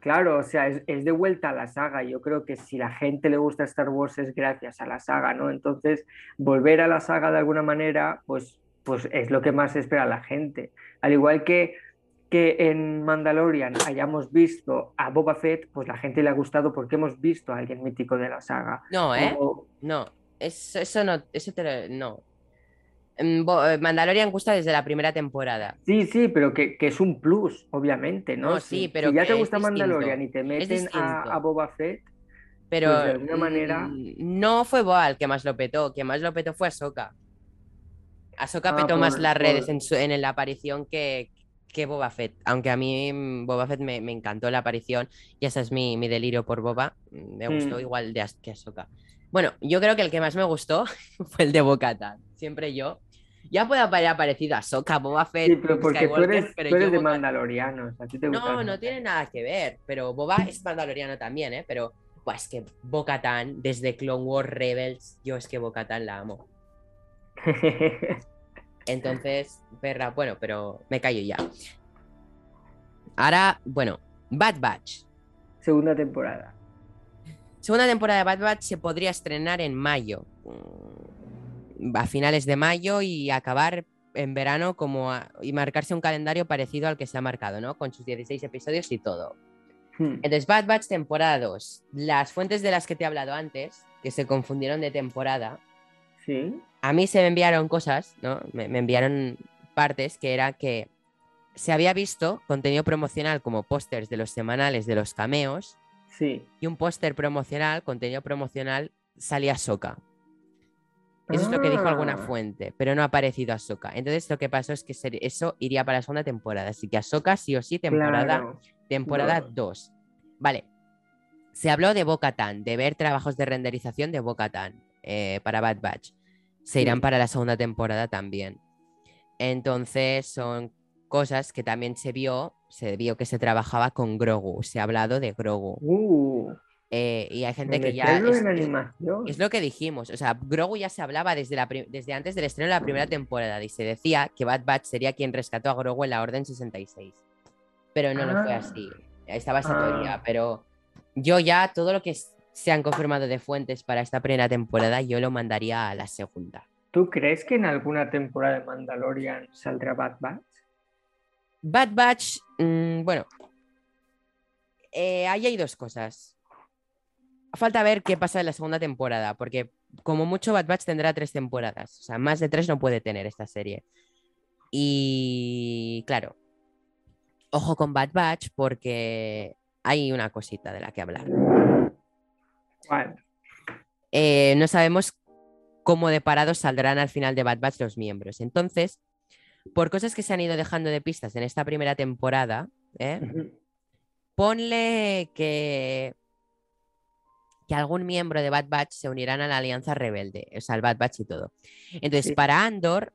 Claro, o sea, es, es de vuelta a la saga. Yo creo que si la gente le gusta Star Wars es gracias a la saga, ¿no? Entonces, volver a la saga de alguna manera, pues, pues es lo que más espera la gente. Al igual que, que en Mandalorian hayamos visto a Boba Fett, pues la gente le ha gustado porque hemos visto a alguien mítico de la saga. No, ¿eh? No, eso, eso no, eso te lo- no. Eh, Mandalorian gusta desde la primera temporada. Sí, sí, pero que, que es un plus, obviamente, ¿no? No, Si- sí, pero si ya que te gusta distinto. Mandalorian y te meten a, Boba Fett, Pero Pues de alguna manera- mm, no fue Boa el que más lo petó, que más lo petó fue Ahsoka. Ahsoka Ah, petó más las redes por- en, su- en la aparición que, que Boba Fett. Aunque a mí mm, Boba Fett me, me encantó la aparición y ese es mi, mi delirio por Boba. Me gustó Mm. igual de que Ahsoka. Bueno, yo creo que el que más me gustó fue el de Bo-Katan. Siempre yo. Ya puede haber aparecido Ahsoka, Boba Fett, sí, pero porque tú eres, pero tú eres de a ti te gusta no, no tiene nada que ver, pero Boba es mandaloriano también, ¿eh? Pero, pues es que Bo-Katan, desde Clone Wars Rebels, yo es que Bo-Katan la amo. Entonces, perra, bueno, pero me callo ya. Ahora, bueno, Bad Batch. Segunda temporada. Segunda temporada de Bad Batch se podría estrenar en mayo. A finales de mayo y acabar en verano como a- y marcarse un calendario parecido al que se ha marcado, ¿no? Con sus 16 episodios y todo. Hmm. Entonces, Bad Batch temporada 2. Las fuentes de las que te he hablado antes, que se confundieron de temporada, Sí. a mí se me enviaron cosas, ¿no? Me, me enviaron partes que era que se había visto contenido promocional como pósters de los semanales de los cameos Sí. y un póster promocional, contenido promocional, salía Soka. Eso es lo que dijo alguna Ah, fuente, pero no ha aparecido Ahsoka. Entonces lo que pasó es que eso iría para la segunda temporada. Así que Ahsoka sí o sí temporada claro. Temporada Dos. 2. Vale. Se habló de Bo-Katan, de ver trabajos de renderización de Bo-Katan eh, para Bad Batch. Se irán Sí. para la segunda temporada también. Entonces son cosas que también se vio, se vio que se trabajaba con Grogu, se ha hablado de Grogu. Uh, Eh, y hay gente que ya... Es, lo que dijimos, o sea, Grogu ya se hablaba desde, la desde antes del estreno de la primera temporada y se decía que Bad Batch sería quien rescató a Grogu en la Orden 66. Pero no, no fue Ah. así. Estaba esa Ah. teoría, pero yo ya todo lo que se han confirmado de fuentes para esta primera temporada, yo lo mandaría a la segunda. ¿Tú crees que en alguna temporada de Mandalorian saldrá Bad Batch? Bad Batch, mm, bueno, eh, ahí hay dos cosas. Falta ver qué pasa en la segunda temporada, porque como mucho Bad Batch tendrá tres temporadas. O sea, más de tres no puede tener esta serie. Y claro, ojo con Bad Batch porque hay una cosita de la que hablar. Eh, no sabemos cómo de parados saldrán al final de Bad Batch los miembros. Entonces, por cosas que se han ido dejando de pistas en esta primera temporada, ¿eh? ponle que, que algún miembro de Bad Batch se unirán a la Alianza Rebelde, o sea, al Bad Batch y todo. Entonces, para Andor,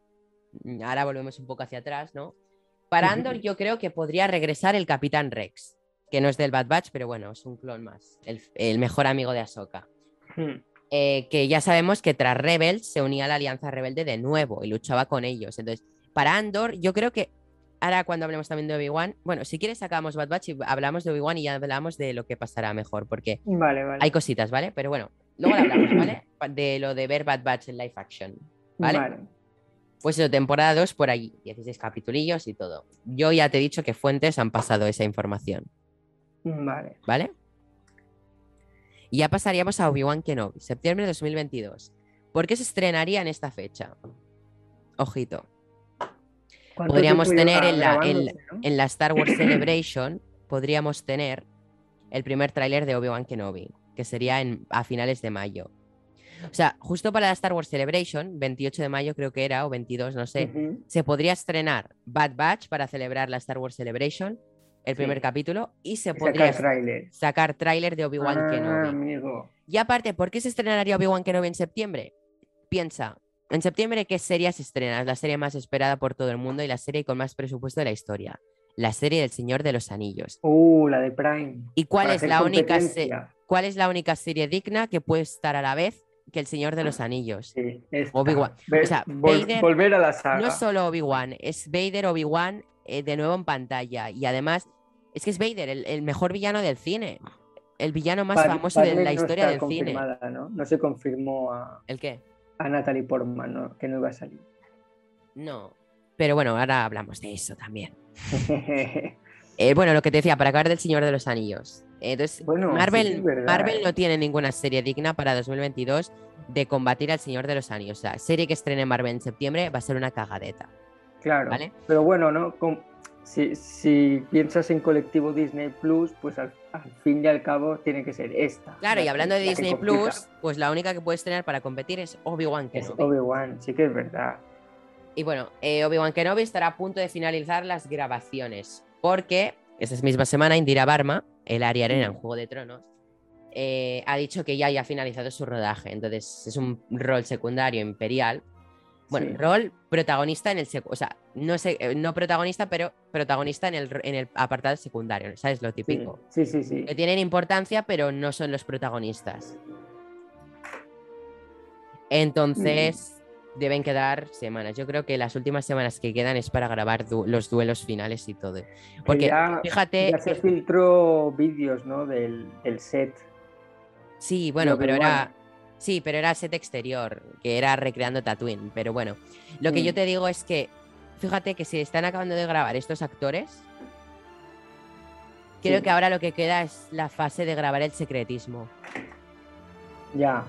ahora volvemos un poco hacia atrás, ¿no? Para Andor yo creo que podría regresar el Capitán Rex, que no es del Bad Batch, pero bueno, es un clon más, el, mejor amigo de Ahsoka. Hmm. Eh, que ya sabemos que tras Rebels se unía a la Alianza Rebelde de nuevo y luchaba con ellos. Entonces, para Andor, yo creo que ahora cuando hablemos también de Obi-Wan, bueno, si quieres sacamos Bad Batch y hablamos de Obi-Wan y ya hablamos de lo que pasará mejor, porque hay cositas, ¿vale? Pero bueno, luego hablamos, ¿vale? De lo de ver Bad Batch en live action, ¿vale? Pues eso, temporada 2 por allí, 16 capitulillos y todo. Yo ya te he dicho que fuentes han pasado esa información. Vale. ¿Vale? Y ya pasaríamos a Obi-Wan Kenobi, septiembre de 2022. ¿Por qué se estrenaría en esta fecha? Ojito. Podríamos tener en la, en, la, Star Wars Celebration, podríamos tener el primer tráiler de Obi-Wan Kenobi, que sería en, a finales de mayo. O sea, justo para la Star Wars Celebration, 28 de mayo creo que era, o 22, no sé, se podría estrenar Bad Batch para celebrar la Star Wars Celebration, el primer capítulo, y se podría sacar tráiler de Obi-Wan ah, Kenobi. Y aparte, ¿por qué se estrenaría Obi-Wan Kenobi en septiembre? Piensa, en septiembre, ¿qué serie se estrena? La serie más esperada por todo el mundo y la serie con más presupuesto de la historia. La serie del Señor de los Anillos. Uh, la de Prime. ¿Y cuál es, la única cuál es la única serie digna que puede estar a la vez que El Señor de los Anillos? Sí, Obi-Wan. O sea, volver a la saga. No solo Obi-Wan, es Vader, Obi-Wan eh, de nuevo en pantalla. Y además, es que es Vader, el, mejor villano del cine. El villano más famoso de la historia del cine. ¿no? no se confirmó a. ¿El qué? A Natalie Portman, que no iba a salir. No, pero bueno, ahora hablamos de eso también. Eh, bueno, lo que te decía, para acabar del Señor de los Anillos. Entonces, Marvel, Marvel no tiene ninguna serie digna para 2022 de combatir al Señor de los Anillos. O sea, serie que estrene Marvel en septiembre va a ser una cagadeta. Claro. Pero bueno, ¿no? Si, piensas en colectivo Disney Plus, pues al, fin y al cabo tiene que ser esta. Claro, y hablando de Disney Plus, pues la única que puedes tener para competir es Obi-Wan Kenobi. Obi-Wan, sí que es verdad. Y bueno, eh, Obi-Wan Kenobi estará a punto de finalizar las grabaciones, porque esa misma semana Indira Barma, el Ari Arena en mm. Juego de Tronos, eh, ha dicho que ya haya finalizado su rodaje. Entonces es un rol secundario imperial bueno, rol protagonista en el o sea, no sé, eh, no protagonista, pero protagonista en el, en el apartado secundario, ¿sabes? Lo típico. Sí, sí, sí. Que tienen importancia, pero no son los protagonistas. Entonces, mm. deben quedar semanas. Yo creo que las últimas semanas que quedan es para grabar los duelos finales y todo. Porque fíjate. Ya se filtró vídeos, ¿no? Del, del set. Sí, bueno, pero era Sí, pero era set exterior, que era recreando Tatooine. Pero bueno, lo que yo mm. te digo es que, fíjate que si están acabando de grabar estos actores, creo que ahora lo que queda es la fase de grabar el secretismo. Ya.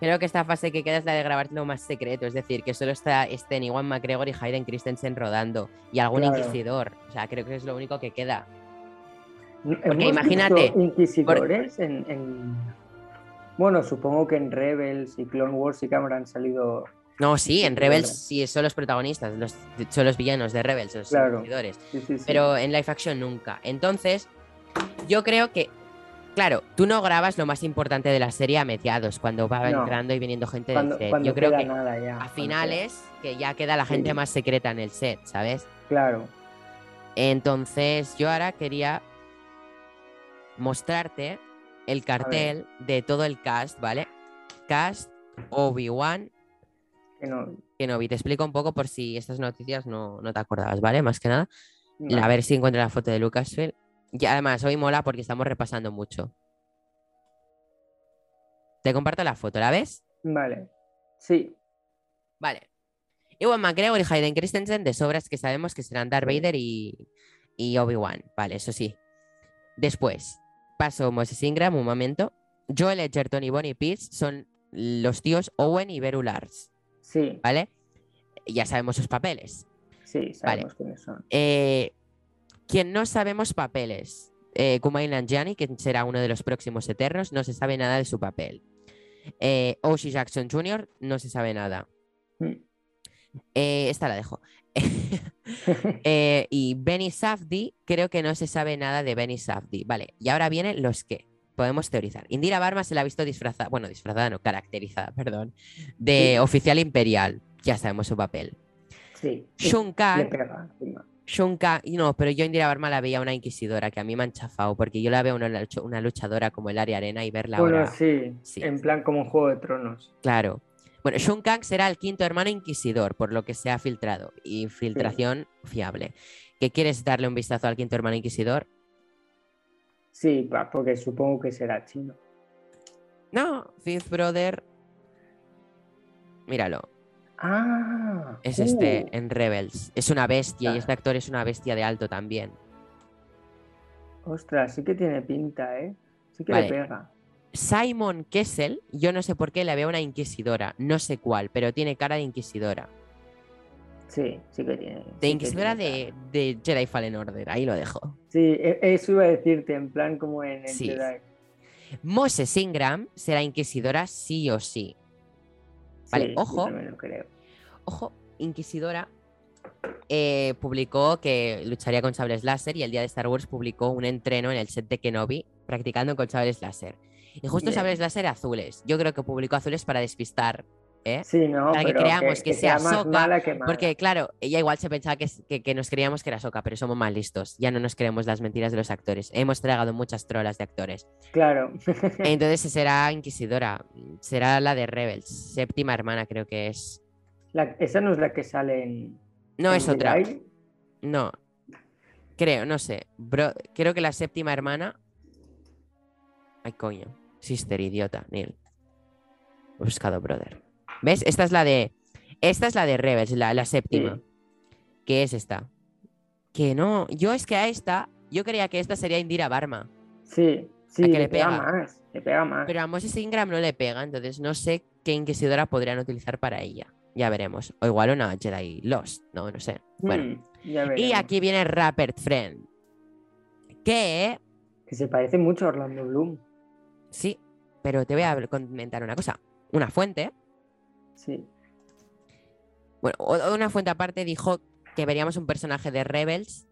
Creo que esta fase que queda es la de grabar lo más secreto, es decir, que solo está Sten, Iwan McGregor y Hayden Christensen rodando y algún inquisidor. O sea, creo que es lo único que queda. Porque imagínate. Inquisidores en bueno, supongo que en Rebels y Clone Wars sí que habrán salido. No, sí, en Rebels sí son los protagonistas, son los villanos de Rebels, los claro. Pero en live action nunca. Entonces, yo creo que, claro, tú no grabas lo más importante de la serie a mediados, cuando va entrando y viniendo gente del set. Yo creo que a finales, que ya queda la gente más secreta en el set, ¿sabes? Claro. Entonces, yo ahora quería mostrarte el cartel de todo el cast, ¿vale? Cast, Obi-Wan, Kenobi. Te explico un poco por si estas noticias no, te acordabas, ¿vale? Más que nada. A ver si encuentro la foto de Lucasfilm. Y además, hoy mola porque estamos repasando mucho. Te comparto la foto, ¿la ves? Vale. Sí. Vale. Iwan McGregor y Hayden Christensen de sobras que sabemos que serán Darth Vader y, y Obi-Wan. Vale, eso sí. Después, paso Moses Ingram un momento. Joel Edgerton y Bonnie Pierce son los tíos Owen y Beru Lars, Sí, ¿vale? Ya sabemos sus papeles. sí, sabemos quiénes son. Eh, quien no sabemos papeles, eh, Kumail Nanjiani, que será uno de los próximos Eternos, no se sabe nada de su papel. Eh, Oshie Jackson Jr. no se sabe nada. Mm. Eh, esta la dejo. Eh, y Benny Safdie, creo que no se sabe nada de Benny Safdie. Vale, y ahora vienen los que podemos teorizar. Indira Barma se la ha visto disfrazada, bueno, disfrazada, no, caracterizada, perdón, de Sí. oficial imperial. Ya sabemos su papel. Sí, sí, Shun le Kang, pega encima. Shun Kang- y no, pero yo Indira Barma la veía una inquisidora, que a mí me han chafado, porque yo la veo una luchadora como el Área Arena y verla Bueno, ahora. sí, sí. en plan como un Juego de Tronos. Claro. Bueno, Shun Kang será el quinto hermano inquisidor, por lo que se ha filtrado. Infiltración fiable. ¿Qué quieres darle un vistazo al quinto hermano inquisidor? Sí, porque supongo que será chino. No, Fifth Brother. Míralo. Ah, Es este uh, en Rebels. Es una bestia y este actor es una bestia de alto también. ostras, sí que tiene pinta, ¿eh? Sí que Vale. le pega. Simon Kessel, yo no sé por qué le veo una inquisidora. No sé cuál, pero tiene cara de inquisidora. Sí, sí que tiene. De inquisidora tiene de, de Jedi Fallen Order. Ahí lo dejo. Sí, e- eso iba a decirte, en plan como en el Sí. Jedi. Moses Ingram será inquisidora sí o sí. Vale, Sí, ojo. lo creo. Ojo, Inquisidora eh, publicó que lucharía con sables láser y el día de Star Wars publicó un entreno en el set de Kenobi practicando con sables láser. Y justo Bien. sables láser azules. Yo creo que publicó azules para despistar, ¿eh? Sí, no, Para que creamos que sea mala. Porque claro, ella igual se pensaba que, que- nos creíamos que era Soca, pero somos más listos. Ya no nos creemos las mentiras de los actores. Hemos tragado muchas trolas de actores. Claro. Entonces será Inquisidora. Será la de Rebels. Séptima hermana creo que es. La- esa no es la que sale en. No en es otra. No. Creo, no sé. Bro, creo que la séptima hermana. Ay, coño. Sister, idiota, Neil. He buscado brother. ¿Ves? Esta es la de. Esta es la de Rebels, la, la séptima. Sí. ¿Qué es esta? Que no. Yo es que a esta. Yo creía que esta sería Indira Barma. Sí, sí, que le, le pega, pega. más. Le pega más. Pero a Moses Ingram no le pega, entonces no sé qué inquisidora podrían utilizar para ella. Ya veremos. O igual una Jedi Lost. No, no sé. Bueno. Hmm, ya Y aquí viene Rappert Friend. Que Que se parece mucho a Orlando Bloom. Sí, pero te voy a comentar una cosa. Una fuente, Sí. bueno, una fuente aparte dijo que veríamos un personaje de Rebels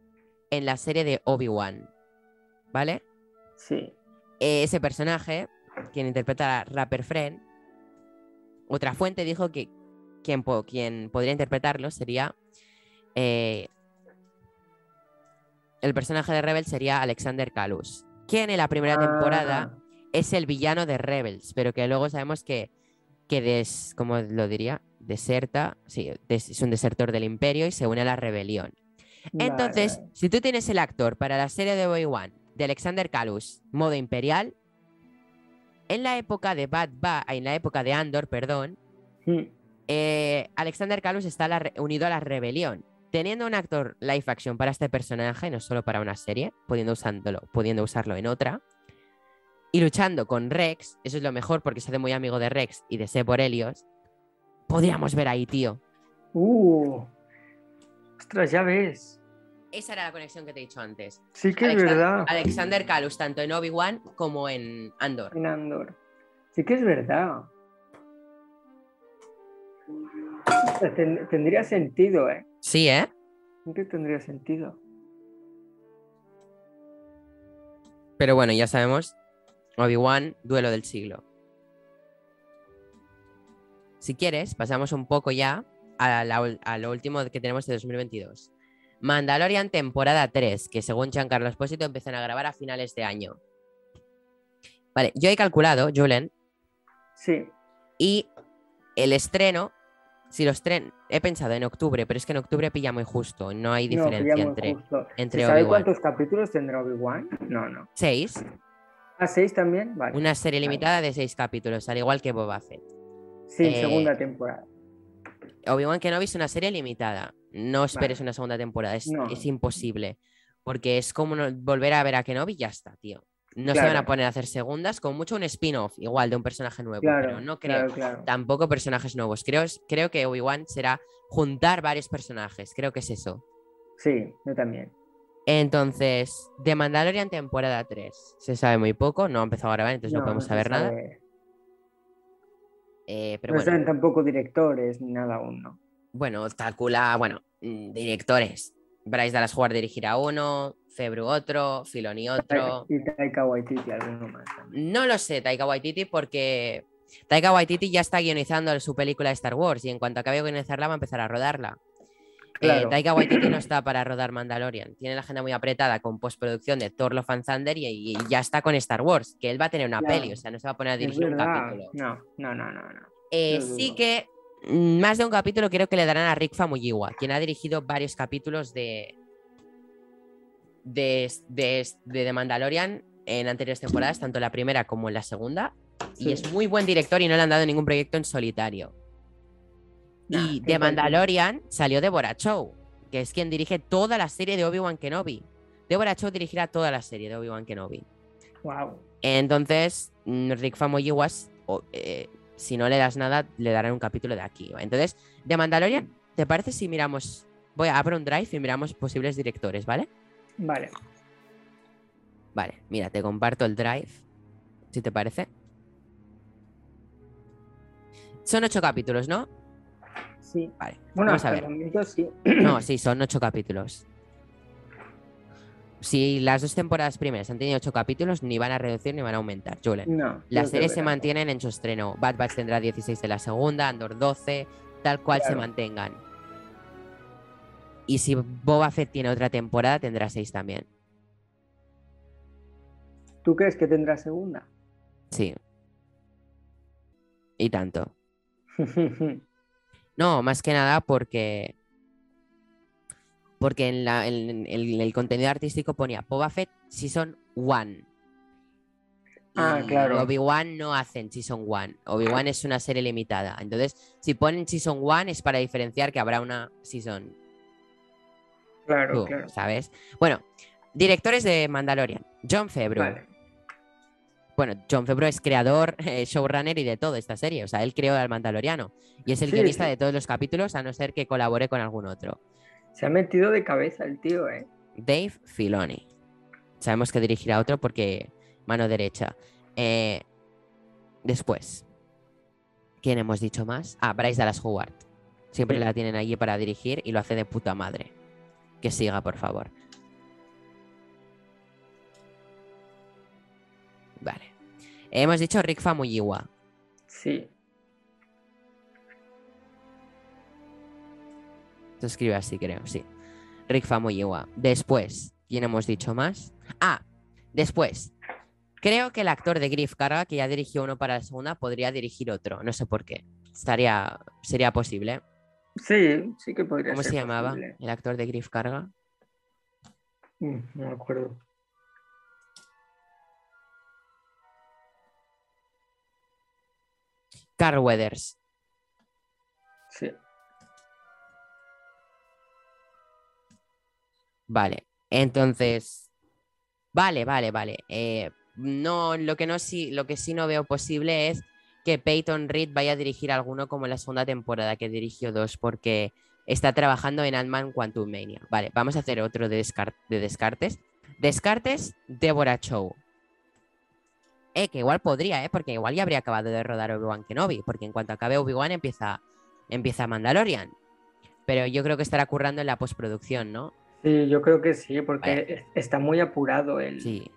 en la serie de Obi-Wan. ¿Vale? Sí. Eh, Ese personaje, quien interpreta a Rapper Friend, otra fuente dijo que quien, po- quien podría interpretarlo sería. eh, el personaje de Rebels sería Alexander Kalus, quien en la primera temporada Ah, es el villano de Rebels, pero que luego sabemos que, que des, ¿cómo lo diría? Deserta, sí, des- es un desertor del imperio y se une a la rebelión. Entonces, vale. si tú tienes el actor para la serie de Obi-Wan de Alexander Kalus, modo imperial, en la época de Bad Ba, en la época de Andor, perdón, eh, Alexander Kalus está la unido a la rebelión. Teniendo un actor live action para este personaje, no solo para una serie, pudiendo, usándolo, pudiendo usarlo en otra, y luchando con Rex, eso es lo mejor porque se hace muy amigo de Rex y de Seb Borelios, podríamos ver ahí, tío. Uh. Ostras, ya ves. Esa era la conexión que te he dicho antes. Sí que es verdad. Alexander Kalus, tanto en Obi-Wan como en Andor. En Andor. Sí que es verdad. Ten- tendría sentido, ¿eh? Sí, ¿eh? Que tendría sentido. Pero bueno, ya sabemos. Obi-Wan, duelo del siglo. Si quieres, pasamos un poco ya a, la a lo último que tenemos de 2022. Mandalorian temporada 3, que según Giancarlo Espósito empiezan a grabar a finales de año. Vale, yo he calculado, Julen, Sí. y el estreno, si lo estren, he pensado en octubre, pero es que en octubre pilla muy justo, no hay diferencia entre entre ¿Se sabe cuántos capítulos tendrá Obi-Wan? No, no. seis, ¿A seis también? Vale. una serie Vale. limitada de seis capítulos, al igual que Boba Fett. Sí, eh, segunda temporada. Obi-Wan Kenobi es una serie limitada. No esperes una segunda temporada, es, No. es imposible. Porque es como no- volver a ver a Kenobi y ya está, tío. No se van a poner a hacer segundas, con mucho un spin-off, igual de un personaje nuevo, Claro, pero no creo claro, claro. tampoco personajes nuevos. Creo, creo que Obi-Wan será juntar varios personajes, creo que es eso. Sí, yo también. Entonces, de Mandalorian temporada 3, se sabe muy poco, no ha empezado a grabar, entonces no, podemos saber nada. Eh, pero no bueno, saben tampoco directores ni nada aún, ¿no? bueno, calcula, bueno, mm, directores. Bryce Dallas Howard dirigirá uno, Febru otro, Filoni otro. Y Taika Waititi, alguno más también. No lo sé, Taika Waititi, porque Taika Waititi ya está guionizando su película de Star Wars y en cuanto acabe de guionizarla va a empezar a rodarla. Eh, Claro. Taika Waititi no está para rodar Mandalorian. Tiene la agenda muy apretada con postproducción de Thor Love and Thunder y, y ya está con Star Wars, que él va a tener una Claro. peli, o sea, no se va a poner a dirigir un capítulo. No, no, no, no, no. Eh, sí que mm, más de un capítulo creo que le darán a Rick Famuyiwa, quien ha dirigido varios capítulos de de, de, de The Mandalorian en anteriores temporadas, tanto en la primera como en la segunda. Y es muy buen director y no le han dado ningún proyecto en solitario. Nah, y de cualquier- Mandalorian salió Deborah Chow, que es quien dirige toda la serie de Obi-Wan Kenobi. Deborah Chow dirigirá toda la serie de Obi-Wan Kenobi. Wow. Entonces, mm, Rick Famuyiwa, o, eh, si no le das nada, le darán un capítulo de aquí. Entonces, de Mandalorian, ¿te parece si miramos? Voy a abrir un drive y miramos posibles directores, ¿vale? Vale. Vale, mira, te comparto el drive, si te parece. Son ocho capítulos, ¿no? Sí. Vale, Bueno, vamos a ver. sí. No, sí, son ocho capítulos. Si las dos temporadas primeras han tenido ocho capítulos, ni van a reducir ni van a aumentar, Julen. No. Las series se mantienen en su estreno. Bad Batch tendrá 16 de la segunda, Andor 12, tal cual se mantengan. Y si Boba Fett tiene otra temporada, tendrá 6 también. ¿Tú crees que tendrá segunda? Sí. Y tanto. No, más que nada porque. Porque en, la, en- en el contenido artístico ponía Boba Fett Season 1. Ah, claro. Obi-Wan no hacen Season 1. Obi-Wan es una serie limitada. Entonces, si ponen Season 1 es para diferenciar que habrá una Season claro, 2, claro. ¿sabes? Bueno, directores de Mandalorian. John. Vale. Bueno, John Favreau es creador, eh, showrunner y de toda esta serie. O sea, él creó al Mandaloriano. Y es el Sí, guionista sí. de todos los capítulos, a no ser que colabore con algún otro. Se ha metido de cabeza el tío, ¿eh? Dave Filoni. Sabemos que dirigirá otro porque mano derecha. Eh, después, ¿quién hemos dicho más? Ah, Bryce Dallas Howard. Siempre Sí. la tienen allí para dirigir y lo hace de puta madre. Que siga, por favor. Vale. Hemos dicho Rick Famuyiwa. Sí. Se escribe así, creo, sí. Rick Famuyiwa. Después, ¿quién hemos dicho más? Ah, después. Creo que el actor de Griff Carga, que ya dirigió uno para la segunda, podría dirigir otro. No sé por qué. Estaría, sería posible. Sí, sí que podría ¿Cómo ser se llamaba posible. el actor de Griff Carga? Mm, no me acuerdo. Carl Weathers. Sí. Vale. Entonces. Vale, vale, vale. Eh, no, lo que no sí, lo que sí no veo posible es que Peyton Reed vaya a dirigir alguno como la segunda temporada, que dirigió dos, porque está trabajando en Ant-Man Quantum Mania. Vale, vamos a hacer otro de, de descartes. Descartes, Deborah Chow. Eh, que igual podría, eh, porque igual ya habría acabado de rodar Obi-Wan Kenobi, porque en cuanto acabe Obi-Wan empieza, empieza Mandalorian. Pero yo creo que estará currando en la postproducción, ¿no? Sí, yo creo que sí, porque Vale. está muy apurado el, Sí.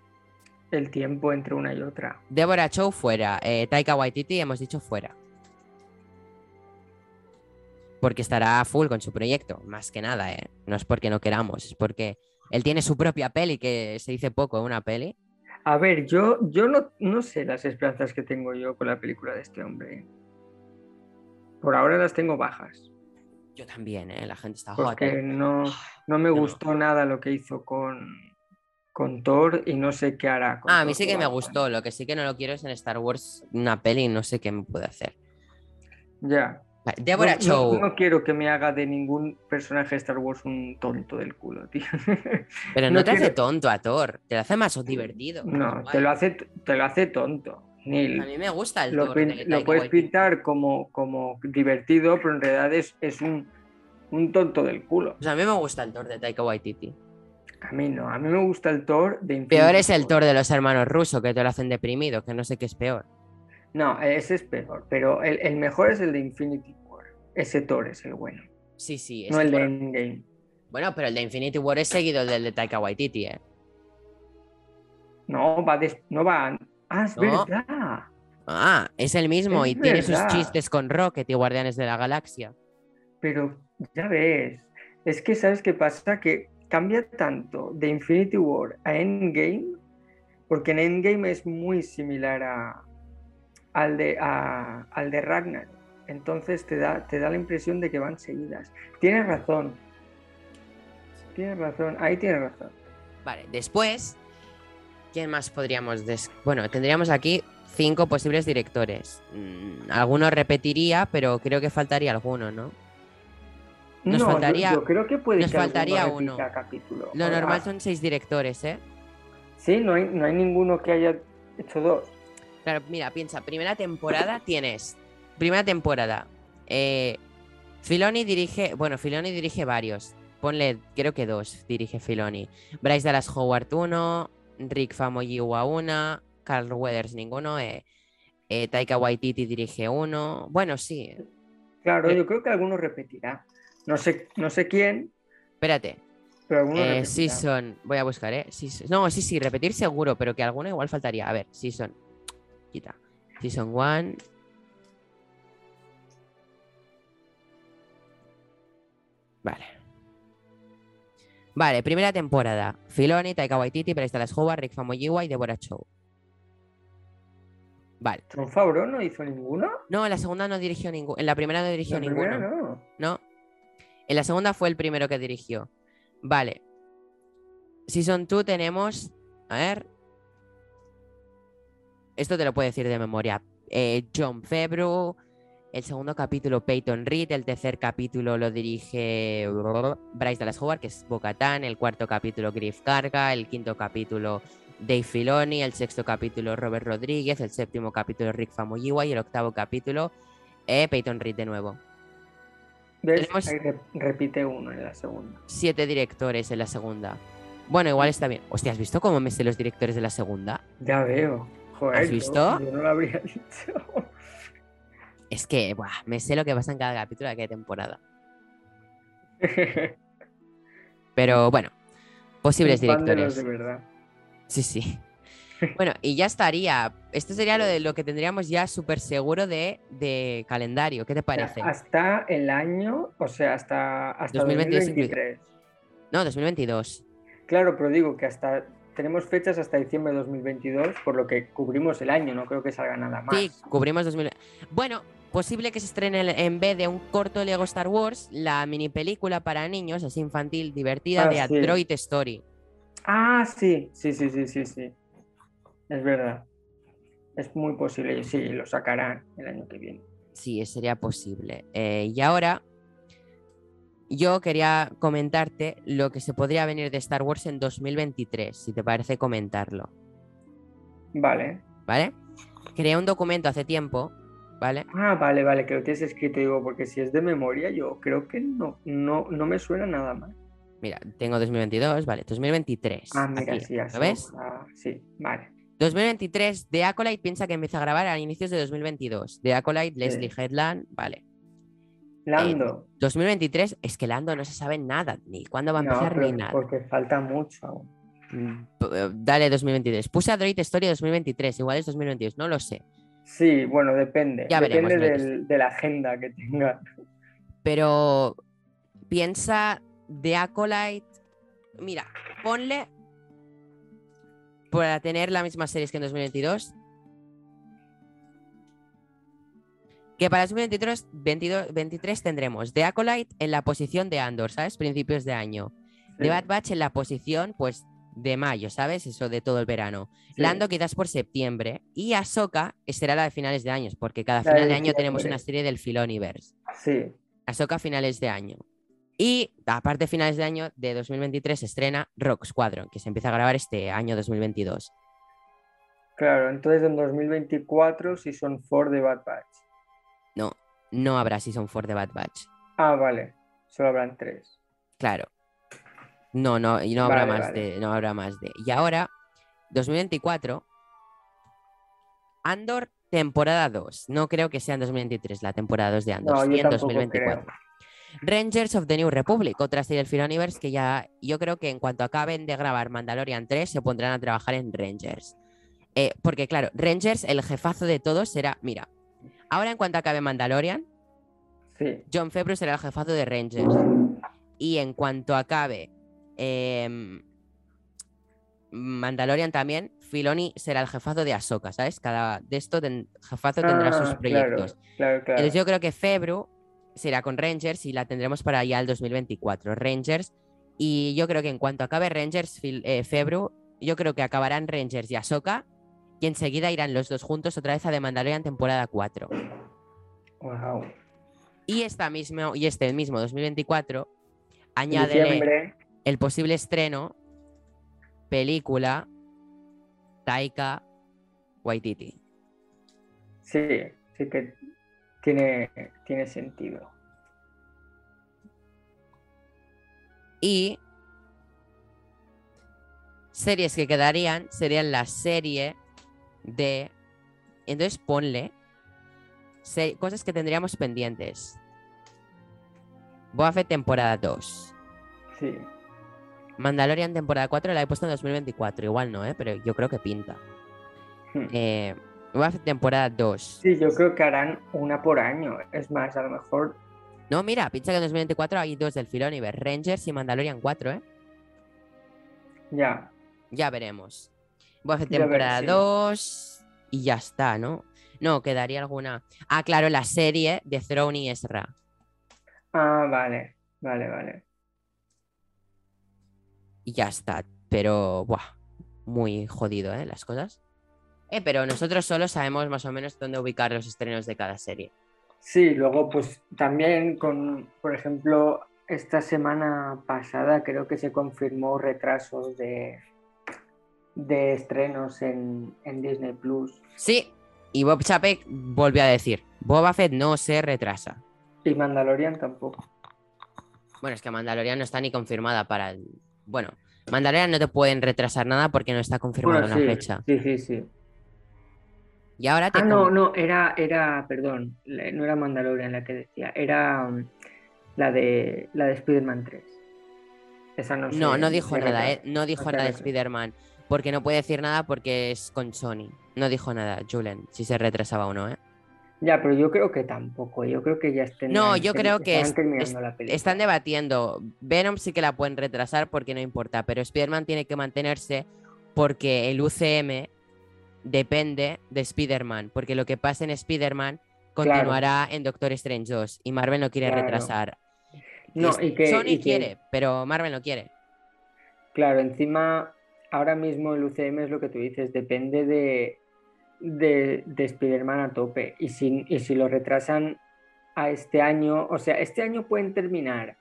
el tiempo entre una y otra. Deborah Chow fuera. Eh, Taika Waititi hemos dicho fuera. Porque estará full con su proyecto, más que nada, ¿eh? No es porque no queramos, es porque él tiene su propia peli, que se dice poco, ¿eh? una peli. A ver, yo, yo no, no sé las esperanzas que tengo yo con la película de este hombre. Por ahora las tengo bajas, Yo también, ¿eh? La gente está porque no, no me no. gustó nada lo que hizo con, con Thor y no sé qué hará. con Ah, a mí sí que me gustó, lo que sí que no lo quiero es en Star Wars una peli, no sé qué me puede hacer. Ya, Deborah no, Chow. No, no quiero que me haga de ningún personaje de Star Wars un tonto del culo, tío. Pero no, no te hace tonto a Thor, te lo hace más divertido. No, te lo hace, te lo hace tonto. Neil. A mí me gusta el lo, Thor pin- de lo puedes pintar como, como divertido, pero en realidad es, es un, un tonto del culo. Pues a mí me gusta el Thor de Taika Waititi. A mí no, a mí me gusta el Thor de Infinity Peor es el. Thor de los hermanos rusos, que te lo hacen deprimido, que no sé qué es peor. No, ese es peor, pero el, el mejor es el de Infinity War. Ese Thor es el bueno, Sí, sí. no el de Endgame. Bueno, pero el de Infinity War es seguido del de Taika Waititi, ¿eh? No, va des- no va. Ah, es No. verdad. Ah, es el mismo Es y tiene sus chistes con Rocket y Guardianes de la Galaxia. Pero ya ves, es que sabes qué pasa, que cambia tanto de Infinity War a Endgame, porque en Endgame es muy similar a, al, de, a- al de Ragnar. Entonces te da, te da la impresión de que van seguidas. Tienes razón. Tienes razón, ahí tienes razón. Vale, después, ¿quién más podríamos...? des- Bueno, tendríamos aquí cinco posibles directores. Mm, Alguno repetiría, pero creo que faltaría alguno, ¿no? Nos no, faltaría- yo, creo que puede nos que faltaría uno. capítulo. Lo Ah, normal son seis directores, ¿eh? Sí, no hay, no hay ninguno que haya hecho dos. Claro, mira, piensa, primera temporada tienes. Primera temporada. Eh, Filoni dirige. Bueno, Filoni dirige varios. Ponle, creo que dos dirige Filoni. Bryce Dallas Howard uno, Rick Famuyiwa una, Carl Weathers ninguno, eh, eh, Taika Waititi dirige uno. Bueno, sí. Claro, yo creo que alguno repetirá. No sé, no sé quién, Espérate. pero alguno repetirá. season. Voy a buscar, ¿eh? Season- No, sí, sí, repetir seguro, pero que alguno igual faltaría. A ver, Season. Season 1. Vale. Vale, primera temporada. Filoni, Taika Waititi, Dallas Howard, Rick Famuyiwa y Deborah Chow. Vale. ¿Jon Favreau no hizo ninguno? No, en la segunda no dirigió ninguno. En la primera no dirigió La ninguno. no. No. En la segunda fue el primero que dirigió. Vale. Season 2 tenemos. A ver. Esto te lo puedo decir de memoria. Eh, John Febru. El segundo capítulo, Peyton Reed. El tercer capítulo lo dirige Bryce Dallas Howard, que es Bocatán. El cuarto capítulo, Griff Carga. El quinto capítulo, Dave Filoni. El sexto capítulo, Robert Rodríguez. El séptimo capítulo, Rick Famuyiwa. Y el octavo capítulo, eh, Peyton Reed de nuevo. ¿Ves? Tenemos- Ahí repite uno en la segunda. siete directores en la segunda. Bueno, igual está bien. Hostia, ¿has visto cómo me sé los directores de la segunda? Ya veo. Joder, ¿Has visto? Yo, no lo habría dicho. Es que, buah, me sé lo que pasa en cada capítulo de cada temporada. Pero bueno, posibles directores. de verdad. Sí, sí. Bueno, y ya estaría. Esto sería lo de lo que tendríamos ya súper seguro de, de calendario. ¿Qué te parece? hasta el año, o sea, hasta, hasta 2022 2023. No, 2022. Claro, pero digo que hasta tenemos fechas hasta diciembre de 2022, por lo que cubrimos el año, no creo que salga nada más. Sí, cubrimos 2000. Bueno, posible que se estrene en vez de un corto Lego Star Wars, la mini película para niños, así infantil, divertida, Ah, de sí. Android Story. Ah, sí, sí, sí, sí, sí, sí. Es verdad. Es muy posible, sí, lo sacarán el año que viene. Sí, sería posible. Eh, y ahora, yo quería comentarte lo que se podría venir de Star Wars en 2023, si te parece comentarlo, Vale. ¿vale? Creé un documento hace tiempo, ¿vale? Ah, vale, vale, que lo tienes escrito, digo, porque si es de memoria, yo creo que no, no, no me suena nada más. Mira, tengo 2022, vale, 2023. Ah, mira, aquí, sí, así. ¿Lo ves? Ah, sí, vale. 2023, The Acolyte piensa que empieza a grabar a inicios de 2022. The Acolyte, Leslie. Headland, vale. Lando. 2023, es que Lando no se sabe nada, ni cuándo va a No, empezar pero ni nada. porque falta mucho aún. Mm, eh, Dale 2023. Puse Android Story 2023, igual es 2022, no lo sé. Sí, bueno, depende. Ya depende veremos. del- de la agenda que tenga. Pero piensa The Acolyte. Mira, ponle para tener la misma series que en 2022. Que para 2023 22 23 tendremos The Acolyte en la posición de Andor, ¿sabes? Principios de año. The. Bad Batch en la posición, pues, de mayo, ¿sabes? Eso de todo el verano. Sí. Lando quizás por septiembre. Y Ahsoka será la de finales de años, porque cada La final de año tenemos una serie del Filoniverse. Sí, Ahsoka finales de año. Y aparte de finales de año de 2023 se estrena Rock Squadron, que se empieza a grabar este año 2022. claro. Entonces en 2024 si son for de Bad Batch. No, habrá Season 4 de Bad Batch. Ah, vale. Solo habrán tres. Claro. No, no, y no habrá más vale. de. No habrá más de. Y ahora, 2024. Andor, temporada 2. No creo que sea en 2023 la temporada 2 de Andor. No, sí yo en tampoco 2024. creo. Rangers of the New Republic, otra serie del Filoniverse que ya yo creo que en cuanto acaben de grabar Mandalorian 3 se pondrán a trabajar en Rangers. Eh, porque claro, Rangers, el jefazo de todos será, mira, ahora en cuanto acabe Mandalorian, Sí, John Favreau será el jefazo de Rangers. Y en cuanto acabe em, Mandalorian también, Filoni será el jefazo de Ahsoka, ¿sabes? Cada de esto ten- jefazo tendrá sus Ah, proyectos. Claro, claro, claro. Entonces yo creo que Febru será con Rangers y la tendremos para ya el 2024. Rangers. Y yo creo que en cuanto acabe Rangers, Fil- eh, Febru, yo creo que acabarán Rangers y Ahsoka. Y enseguida irán los dos juntos otra vez a The Mandalorian temporada 4. Wow. Y, esta mismo, y este mismo 2024 En añádele diciembre, el posible estreno, película, Taika Waititi. sí, sí que tiene, tiene sentido. Y series que quedarían serían la serie de... Entonces ponle se- cosas que tendríamos pendientes. Fett temporada 2. Sí, Mandalorian temporada 4 la he puesto en 2024. Igual no, ¿eh? Pero yo creo que pinta. Hmm. Eh, Fett temporada 2. sí, yo creo que harán una por año. Es más, a lo mejor, No, mira, piensa que en 2024 hay dos del Filoniverse. Rangers y Mandalorian 4, ¿eh? ya. Ya veremos. Ver- temporada sí. 2 y ya está, ¿no? No, quedaría alguna. Ah, claro, la serie de Throne y Ezra. Ah, vale, vale, vale. Y ya está. Pero, buah, muy jodido, ¿eh? Las cosas. Eh, pero nosotros solo sabemos más o menos dónde ubicar los estrenos de cada serie. Sí, luego pues también con, por ejemplo, esta semana pasada creo que se confirmó retrasos de, de estrenos en, en Disney Plus. Sí, y Bob Chapek volvió a decir: Boba Fett no se retrasa. Y Mandalorian tampoco. Bueno, es que Mandalorian no está ni confirmada para el. Bueno, Mandalorian no te pueden retrasar nada porque no está confirmada Bueno, una fecha. sí, sí, sí. Y ahora te. Ah, no, no, era, era, perdón, no era Mandalorian la que decía, era um, la de la de Spider-Man 3. Esa no No, se- no dijo nada. ¿eh? No dijo nada de. Spider-Man. Porque no puede decir nada porque es con Sony. No dijo nada, Julen, si se retrasaba o no, ¿eh? Ya, pero yo creo que tampoco, yo creo que ya estén No, yo creo que están es- terminando la película. Están debatiendo. Venom sí que la pueden retrasar porque no importa, pero Spider-Man tiene que mantenerse porque el UCM depende de Spider-Man. Porque lo que pasa en Spider-Man continuará en Doctor Strange 2 y Marvel no quiere Claro. retrasar. No, y que, Sony y que- quiere, pero Marvel no quiere. Claro, encima, ahora mismo el UCM es lo que tú dices, depende de, de, de Spider-Man a tope. Y si, y si lo retrasan a este año, o sea, este año pueden terminar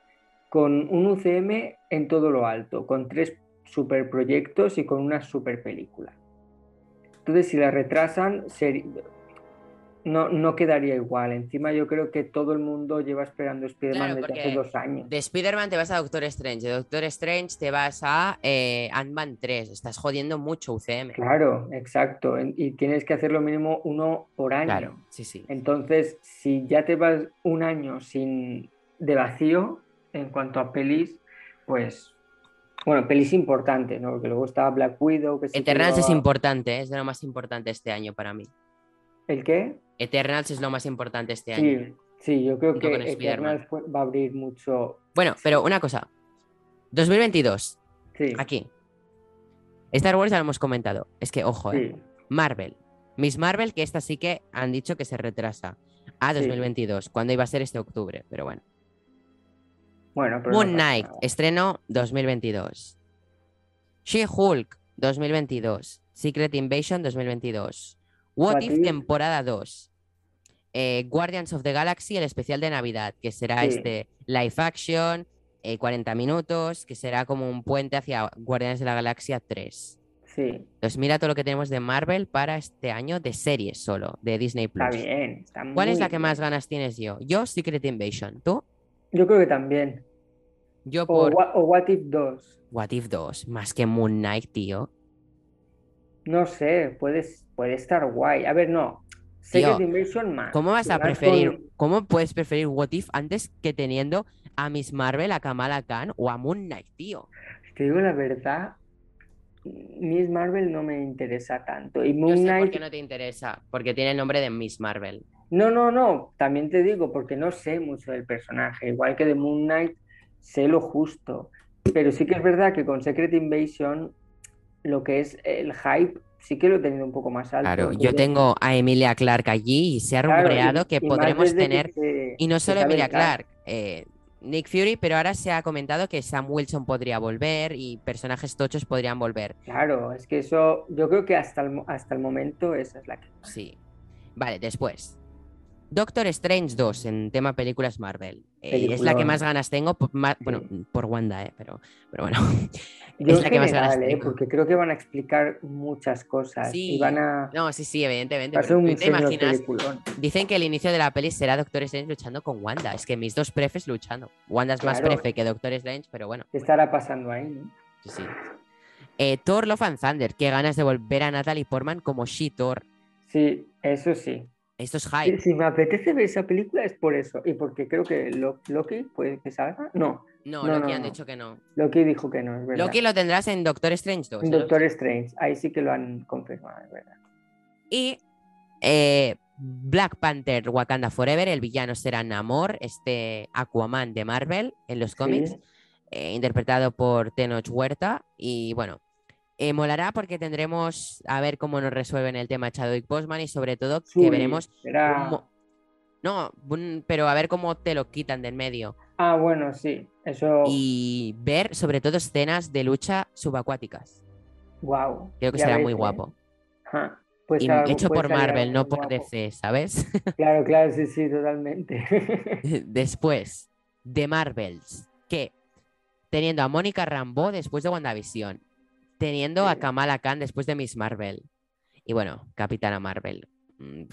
con un UCM en todo lo alto, con tres superproyectos y con una super película. Entonces, si la retrasan, no, no quedaría igual. Encima, yo creo que todo el mundo lleva esperando Spider-Man Claro, desde hace dos años. De Spider-Man te vas a Doctor Strange, de Doctor Strange te vas a eh, Ant-Man 3. Estás jodiendo mucho UCM. Claro, exacto. Y tienes que hacer lo mínimo uno por año. Claro, sí, sí. Entonces, si ya te vas un año sin de vacío en cuanto a pelis, pues bueno, pelis importantes, ¿no? Porque luego estaba Black Widow, que Eternals es importante, ¿eh? es de lo más importante este año para mí. ¿El qué? Eternals es lo más importante este año. Sí, sí, yo creo que. Eternals va a abrir mucho. Bueno, pero una cosa. 2022, Sí, aquí. Star Wars ya lo hemos comentado. Es que, ojo, ¿eh? sí, Marvel. Miss Marvel, que esta sí que han dicho que se retrasa a Sí. 2022, cuando iba a ser este octubre, pero bueno. bueno, pero no Moon pasa Knight, nada. estreno 2022. She-Hulk 2022. Secret Invasion 2022. What, What If If. temporada 2. Eh, Guardians of the Galaxy, el especial de Navidad, que será Sí. este live action, eh, 40 minutos, que será como un puente hacia Guardianes de la Galaxia 3. Sí, Entonces mira todo lo que tenemos de Marvel para este año de series solo, de Disney Plus. está bien. Está ¿Cuál es muy la que bien. más ganas tienes yo? Yo, Secret Invasion. ¿Tú? Yo creo que también. Yo O, por What, o What If 2. What If 2, más que Moon Knight, tío. No sé, puede, puede estar guay. A ver, no. Tío, más. ¿Cómo vas a preferir, con- cómo puedes preferir What If antes que teniendo a Miss Marvel, a Kamala Khan o a Moon Knight, tío? Te digo la verdad, Miss Marvel no me interesa tanto. Y Yo Moon sé por Knight, qué no te interesa, porque tiene el nombre de Miss Marvel. no, no, no, también te digo, porque no sé mucho del personaje. Igual que de Moon Knight, sé lo justo. Pero sí que es verdad que con Secret Invasion, lo que es el hype, sí que lo he tenido un poco más alto. Claro, yo tengo a Emilia Clarke allí y se ha claro, rumoreado que podremos que tener, se- y no solo Emilia. Clarke, eh, Nick Fury, pero ahora se ha comentado que Sam Wilson podría volver y personajes tochos podrían volver. Claro, es que eso, yo creo que hasta el, hasta el momento esa es la que Sí. Vale, después. Doctor Strange 2 en tema películas Marvel. Eh, es la que más ganas tengo, por, bueno, por Wanda, eh, pero, pero bueno. Yo es la que más ganas ¿eh? tengo. porque creo que van a explicar muchas cosas Sí. y van a, No, sí, sí, evidentemente. va a ser un ¿tú te imaginas? Dicen que el inicio de la peli será Doctor Strange luchando con Wanda. Es que mis dos prefes luchando. Wanda es más prefe que Doctor Strange, pero bueno, ¿Qué estará pasando ahí? no? sí, sí. Eh, Thor Love and Thunder. Qué ganas de volver a Natalie Portman como She-Thor. Sí, eso sí. Esto es hype. si me apetece ver esa película es por eso. Y porque creo que Lo- Loki puede que salga. No, No, no, Loki no, han no. dicho que no. Loki dijo que no, es verdad. Loki lo tendrás en Doctor Strange 2. En ¿eh? Doctor Strange, ahí sí que lo han confirmado, es verdad. Y eh, Black Panther Wakanda Forever, el villano será Namor, este Aquaman de Marvel en los cómics, Sí, eh, interpretado por Tenoch Huerta. Y bueno, eh, molará porque tendremos a ver cómo nos resuelven el tema Chadwick Boseman y sobre todo que veremos cómo- No, un- pero a ver cómo te lo quitan del medio. Ah, bueno, sí, eso, Y ver sobre todo escenas de lucha subacuáticas. wow. Creo que será ves, muy ¿eh? guapo. Puede Y algo- hecho por Marvel, no por guapo. DC, ¿sabes? Claro, claro, sí, sí, totalmente. Después, de Marvels, que teniendo a Mónica Rambeau después de WandaVision, teniendo a. Kamala Khan después de Miss Marvel, y bueno, Capitana Marvel. Mm.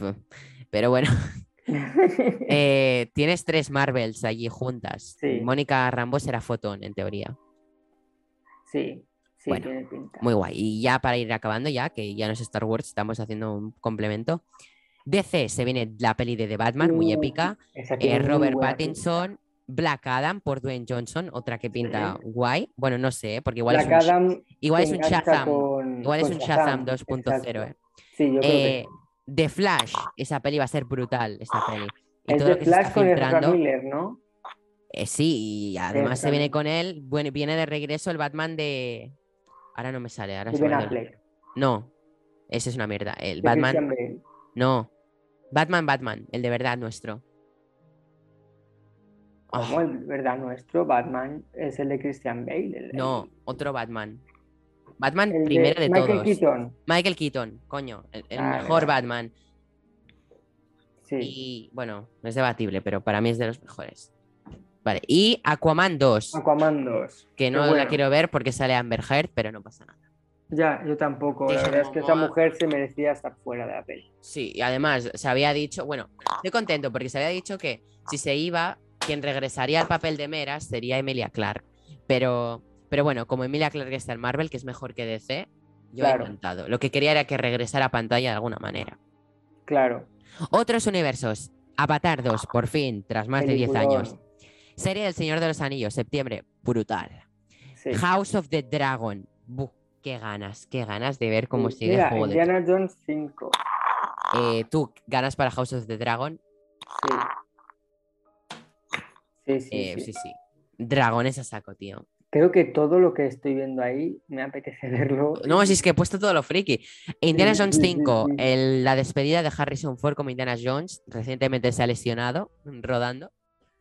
Pero bueno, eh, tienes tres Marvels allí juntas. Sí. Mónica Rambeau será Fotón, en teoría. Sí, sí, Bueno, tiene pinta. Muy guay. Y ya para ir acabando, ya que ya no es Star Wars, estamos haciendo un complemento. DC se viene la peli de The Batman, muy épica. Eh, Robert Pattinson, Black Adam por Dwayne Johnson, otra que pinta guay. Bueno, no sé, porque igual Black es un, Adam igual es un Shazam. con- Igual es un Shazam Shazam, 2.0. exacto. eh. Sí, yo creo que Eh. The Flash, esa peli va a ser brutal, esa peli. Y Es todo lo que se Flash está con filtrando. Miller, ¿no? eh, sí, y además se viene con él, bueno, viene de regreso el Batman de. Ahora no me sale, ahora se Ben Affleck. No, ese es una mierda. El de Batman. No. Batman, Batman, el de verdad nuestro. Ah, Como el verdad nuestro, Batman es el de Christian Bale. el- no, otro Batman. Batman el de primero de, Michael todos. Keaton. Michael Keaton, coño, el, el Ah, mejor verdad. Batman. Sí. Y bueno, no es debatible, pero para mí es de los mejores. Vale, y Aquaman 2, Aquaman 2. que no la quiero ver porque sale Amber Heard, pero no pasa nada. Ya, yo tampoco. La verdad es que esa Momoa. mujer se merecía estar fuera de la peli. Sí, y además se había dicho, bueno, estoy contento porque se había dicho que si se iba, quien regresaría al papel de Meras sería Emilia Clarke. Pero, pero bueno, como Emilia Clarke está en Marvel, que es mejor que DC, yo he Claro. encantado. Lo que quería era que regresara a pantalla de alguna manera. Claro. Otros universos. Avatar 2, por fin, tras más de 10 Peliculón. años. Serie del Señor de los Anillos, septiembre, brutal. Sí. House of the Dragon. Buh, qué ganas, qué ganas de ver cómo Sí, sigue Mira, Juego de Indiana Jones 5. Eh, ¿Tú ganas para House of the Dragon? Sí. Sí, sí, Eh, sí. sí, sí. Dragones a saco, tío. Creo que todo lo que estoy viendo ahí me apetece verlo. No, si es que he puesto todo lo friki. Indiana Sí, Jones sí, sí, 5, sí. el- la despedida de Harrison Ford como Indiana Jones, recientemente se ha lesionado rodando.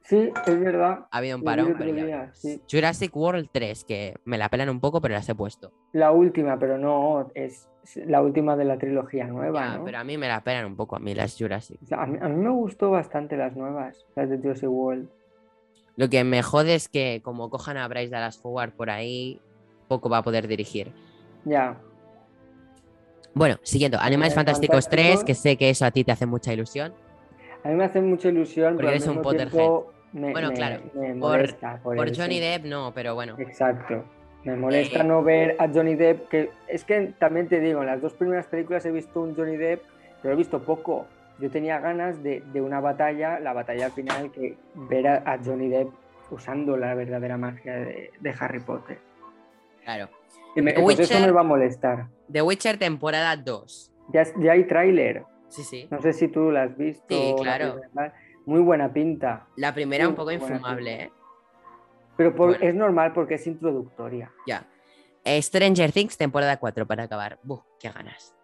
Sí, es verdad. Ha habido un parón, día, sí. Jurassic World 3, que me la pelan un poco, pero las he puesto. La última, pero no, es la última de la trilogía nueva, Ya, ¿no? pero a mí me la pelan un poco, a mí las Jurassic. O sea, a, mí, a mí me gustó bastante las nuevas, las de Jurassic World. Lo que me jode es que como cojan a Bryce Dallas Howard por ahí, poco va a poder dirigir. Ya, Bueno, siguiendo, Animales Animales Fantásticos 3, Fantásticos. que sé que eso a ti te hace mucha ilusión. a mí me hace mucha ilusión, Porque pero eres un Potterhead. me, Bueno, me- claro, me por- molesta. Por, Johnny. Depp no, pero bueno. Exacto. Me molesta Eh, no ver a Johnny Depp, que es que también te digo, en las dos primeras películas he visto un Johnny Depp, pero he visto poco. Yo tenía ganas de, de una batalla, la batalla final, que ver a, a Johnny Depp usando la verdadera magia de, de Harry Potter. Claro. Y me- The pues eso Witcher- me va a molestar. The Witcher temporada 2. Ya, ya hay tráiler, Sí, sí. no sé si tú lo has visto. Sí, la claro. primera. Muy buena pinta. La primera un poco infumable. ¿eh? Pero por- Bueno. es normal porque es introductoria. Ya. Stranger Things temporada 4 para acabar. Buf, qué ganas.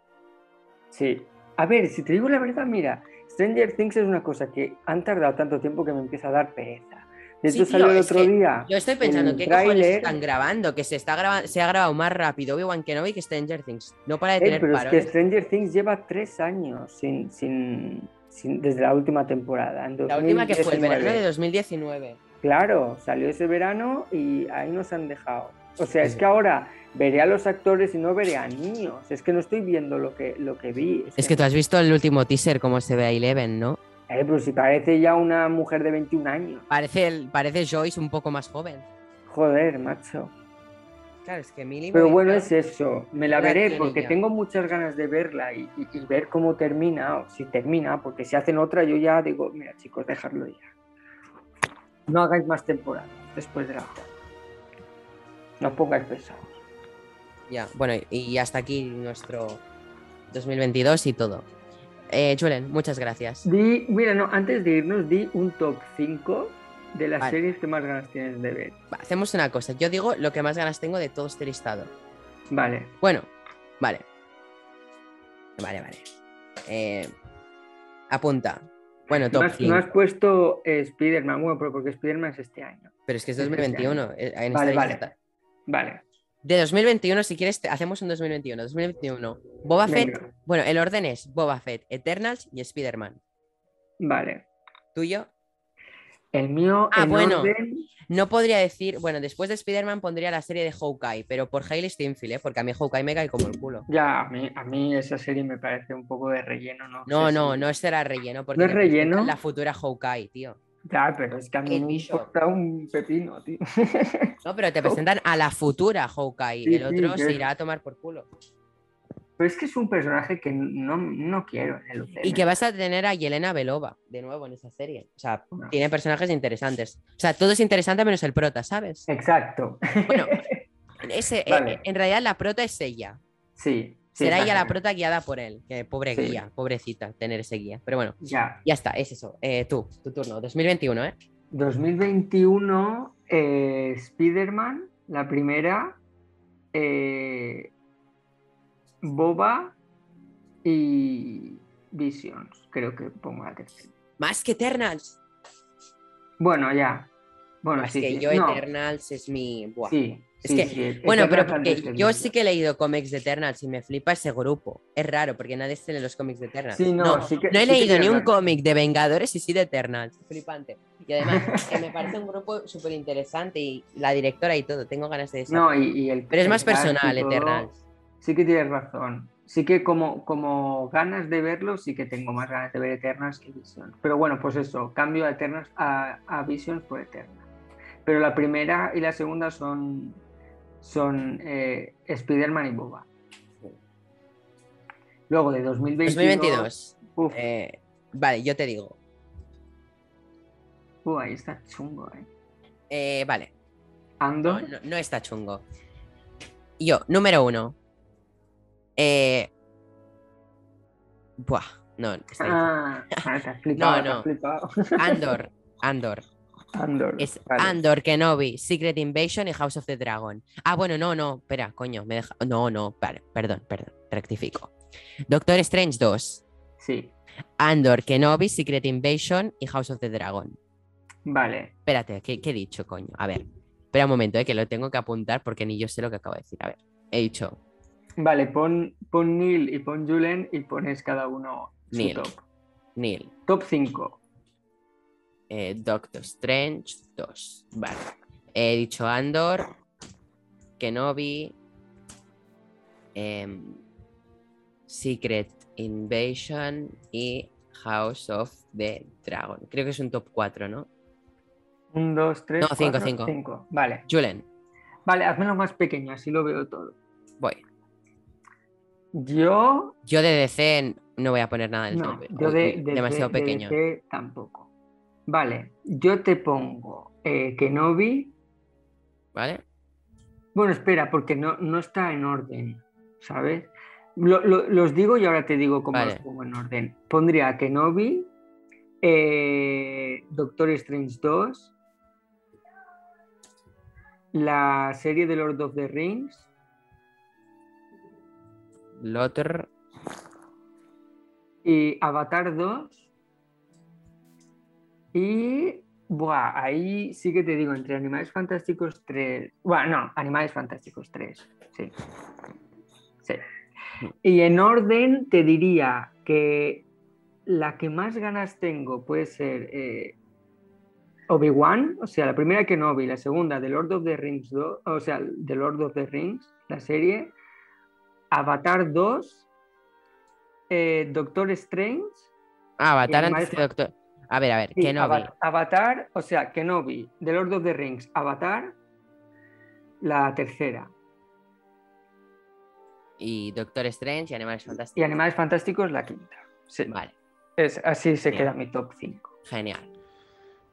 Sí. A ver, si te digo la verdad, mira, Stranger Things es una cosa que han tardado tanto tiempo que me empieza a dar pereza. De Sí, hecho, tío, salió el otro día. Yo estoy pensando, ¿qué cojones tráiler- están grabando? Que se está grabando, se ha grabado más rápido Obi-Wan Kenobi que Stranger Things. No para de Eh, tener pero es que. Stranger Things lleva tres años sin, sin, sin- desde la última temporada. en La última que fue el 2019. verano de 2019. Claro, salió ese verano y ahí nos han dejado. O sea, es que ahora veré a los actores y no veré a niños. Es que no estoy viendo lo que, lo que vi. Es que tú has visto el último teaser, cómo se ve a Eleven, ¿no? Eh, pero si parece ya una mujer de 21 años. Parece, el- parece Joyce un poco más joven. Joder, macho. Claro, es que Millie Pero bueno, es eso. Me la ¿Qué edad veré porque tengo muchas ganas de verla y, y- y ver cómo termina, o si termina, porque si hacen otra, yo ya digo, mira chicos, dejadlo ya. No hagáis más temporadas después de la otra. No pongáis pesados. Ya, bueno, y hasta aquí nuestro 2022 y todo. Eh, Julen, muchas gracias. Di, mira, no, antes de irnos, di un top 5 de las Vale. series que más ganas tienes de ver. Va, hacemos una cosa. Yo digo lo que más ganas tengo de todo este listado. Vale. Bueno, vale. Vale, vale. Eh, apunta. Bueno, No top has, 5. no has puesto eh, Spider-Man, bueno, pero porque Spider-Man es este año. Pero es que es es este 2021. eh, en esta Vale, lista vale. De 2021, si quieres, te- hacemos un 2021. 2021. Boba Fett. Bueno, el orden es Boba Fett, Eternals y Spider-Man. Vale. ¿Tuyo? El mío, Ah, en bueno. orden, No podría decir, bueno, después de Spider-Man pondría la serie de Hawkeye, pero por Hailey Steinfeld, ¿eh? porque a mí Hawkeye me cae como el culo. Ya, a mí, a mí esa serie me parece un poco de relleno, ¿no? No, no, no será relleno, porque ¿No es relleno? la futura Hawkeye, tío. Ya, pero es que a mí me importa un pepino, tío. No, pero te presentan a la futura Hawkeye, Sí, el otro sí, se irá a tomar por culo. Pero es que es un personaje que no, no quiero en el UCM. Y que vas a tener a Yelena Belova de nuevo en esa serie. O sea, No. tiene personajes interesantes. O sea, todo es interesante menos el prota, ¿sabes? Exacto. Bueno, ese, eh, en realidad la prota es ella. Sí. Sí, Será ella la prota guiada por él. Que pobre Sí. guía, pobrecita, tener ese guía. Pero bueno, Ya. ya está, es eso. Eh, tú, tu turno. 2021, ¿eh? 2021, eh, Spider-Man, la primera, eh, Boba y Visions, creo que pongo la tercera. Más que Eternals. Bueno, ya. Bueno, es sí, que yo No, Eternals es mi. buah. sí, Es sí, que- sí, Bueno, pero porque que yo sí que he leído cómics de Eternals y me flipa ese grupo. Es raro porque nadie se lee los cómics de Eternals. Sí, no, sí que- no he leído ni un cómic de Vengadores y sí de Eternals. Flipante. Y además, que me parece un grupo súper interesante y la directora y todo. Tengo ganas de eso. No, y, y el pero es más personal, todo, Eternals. Sí que tienes razón. Sí que como, como ganas de verlo, sí que tengo más ganas de ver Eternals que Visions. Pero bueno, pues eso, cambio a Eternals a, a Visions por Eternals. Pero la primera y la segunda son, son eh, Spider-Man y Boba. Luego de 2022. 2022. Uf, eh, vale, yo te digo. uf, ahí está chungo, ¿eh? Eh, vale, Ando. no, no- no está chungo. Yo, número uno. Eh... Buah, no, está. Ah, te has flipado, No, te has no. flipado. Andor, Andor. Andor. Es vale. Andor, Kenobi, Secret Invasion y House of the Dragon. Ah, bueno, no, no, espera, coño, me deja. No, no, vale, perdón, perdón, rectifico. Doctor Strange 2, Sí. Andor, Kenobi, Secret Invasion y House of the Dragon. Vale. Espérate, ¿qué, qué he dicho, coño? A ver, espera un momento, eh, que lo tengo que apuntar porque ni yo sé lo que acabo de decir. A ver, he dicho Vale, pon, pon Neil y pon Julen y pones cada uno su top. Neil, Top 5. Eh, Doctor Strange 2. Vale. He dicho Andor, Kenobi, em, Secret Invasion y House of the Dragon. Creo que es un top 4, ¿no? 1, 2, 3, No, cinco, 4, cinco. Vale. Julen, Vale, hazmelo más pequeño, así lo veo todo. voy. Yo. Yo de DC no voy a poner nada del No, tope. yo de, Uy, de- demasiado de- de pequeño. DC tampoco. Vale, yo te pongo eh, Kenobi. ¿Vale? Bueno, espera, porque no, no está en orden, ¿sabes? Lo- lo- los digo y ahora te digo cómo Vale. los pongo en orden. Pondría Kenobi, eh, Doctor Strange 2, la serie de Lord of the Rings, Lotter. y Avatar 2. Y. Buah, ahí sí que te digo, entre Animales Fantásticos 3. Bueno, no, Animales Fantásticos 3. Sí. Sí. Y en orden te diría que la que más ganas tengo puede ser eh, Obi-Wan, o sea, la primera que no vi, la segunda de Lord of the Rings 2, o sea, de Lord of the Rings, la serie, Avatar 2, eh, Doctor Strange, Ah, Avatar antes que Doctor. A ver, a ver, y Kenobi. Ava- Avatar, o sea, Kenobi, de Lord of the Rings, Avatar, la tercera, Y Doctor Strange y Animales y Fantásticos. Animales Fantásticos, la quinta. Sí, Vale, es, así se queda mi top 5. genial.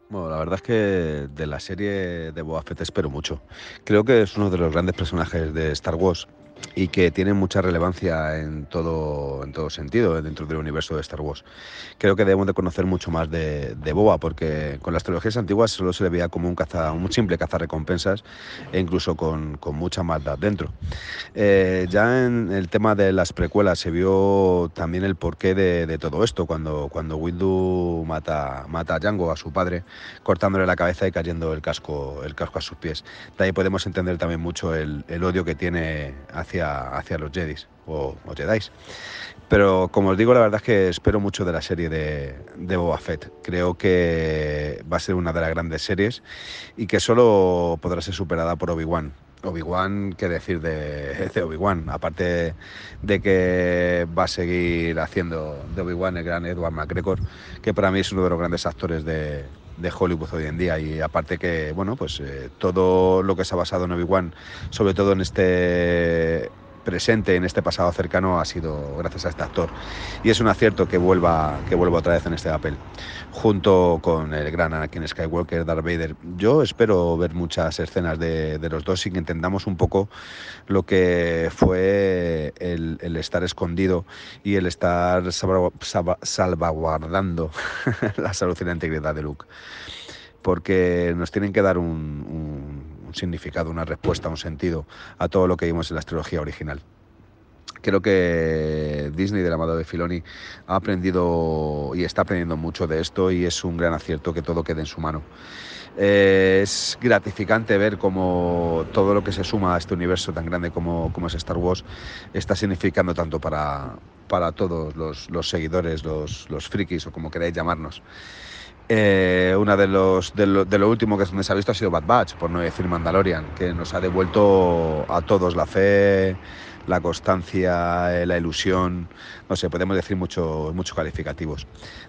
Bueno, la verdad es que de la serie de Boba Fett espero mucho. Creo que es uno de los grandes personajes de Star Wars y que tiene mucha relevancia en todo, en todo sentido dentro del universo de Star Wars. Creo que debemos de conocer mucho más de, de Boba porque con las trilogías antiguas solo se le veía como un, caza, un simple cazarrecompensas e incluso con, con mucha maldad dentro. Eh, ya en el tema de las precuelas se vio también el porqué de, de todo esto, cuando, cuando Windu mata, mata a Django, a su padre, cortándole la cabeza y cayendo el casco, el casco a sus pies. De ahí podemos entender también mucho el, el odio que tiene hacia, hacia los Jedis o, o Jedis. Pero como os digo, la verdad es que espero mucho de la serie de, de Boba Fett. Creo que va a ser una de las grandes series y que solo podrá ser superada por Obi-Wan. Obi-Wan, ¿qué decir de, de Obi-Wan? Aparte de que va a seguir haciendo de Obi-Wan el gran Edward McGregor, que para mí es uno de los grandes actores de, de Hollywood hoy en día. Y aparte que, bueno, pues eh, todo lo que se ha basado en Obi-Wan, sobre todo en este presente, en este pasado cercano, ha sido gracias a este actor. Y es un acierto que vuelva, que vuelva otra vez en este papel, junto con el gran Anakin Skywalker, Darth Vader. Yo espero ver muchas escenas de, los dos y que entendamos un poco lo que fue el, estar escondido y el estar salva- salva- salvaguardando la salud y la integridad de Luke. Porque nos tienen que dar un- un significado, una respuesta, un sentido a todo lo que vimos en la trilogía original. Creo que Disney de la mano de Filoni ha aprendido y está aprendiendo mucho de esto y es un gran acierto que todo quede en su mano. Eh, es gratificante ver cómo todo lo que se suma a este universo tan grande como, como es Star Wars está significando tanto para, todos los, los seguidores, los, los frikis o como queráis llamarnos. Eh, una de los de lo, de lo último que se ha visto ha sido Bad Batch, por no decir Mandalorian, que nos ha devuelto a todos la fe, la constancia, eh, la ilusión, no sé, podemos decir muchos muchos calificativos.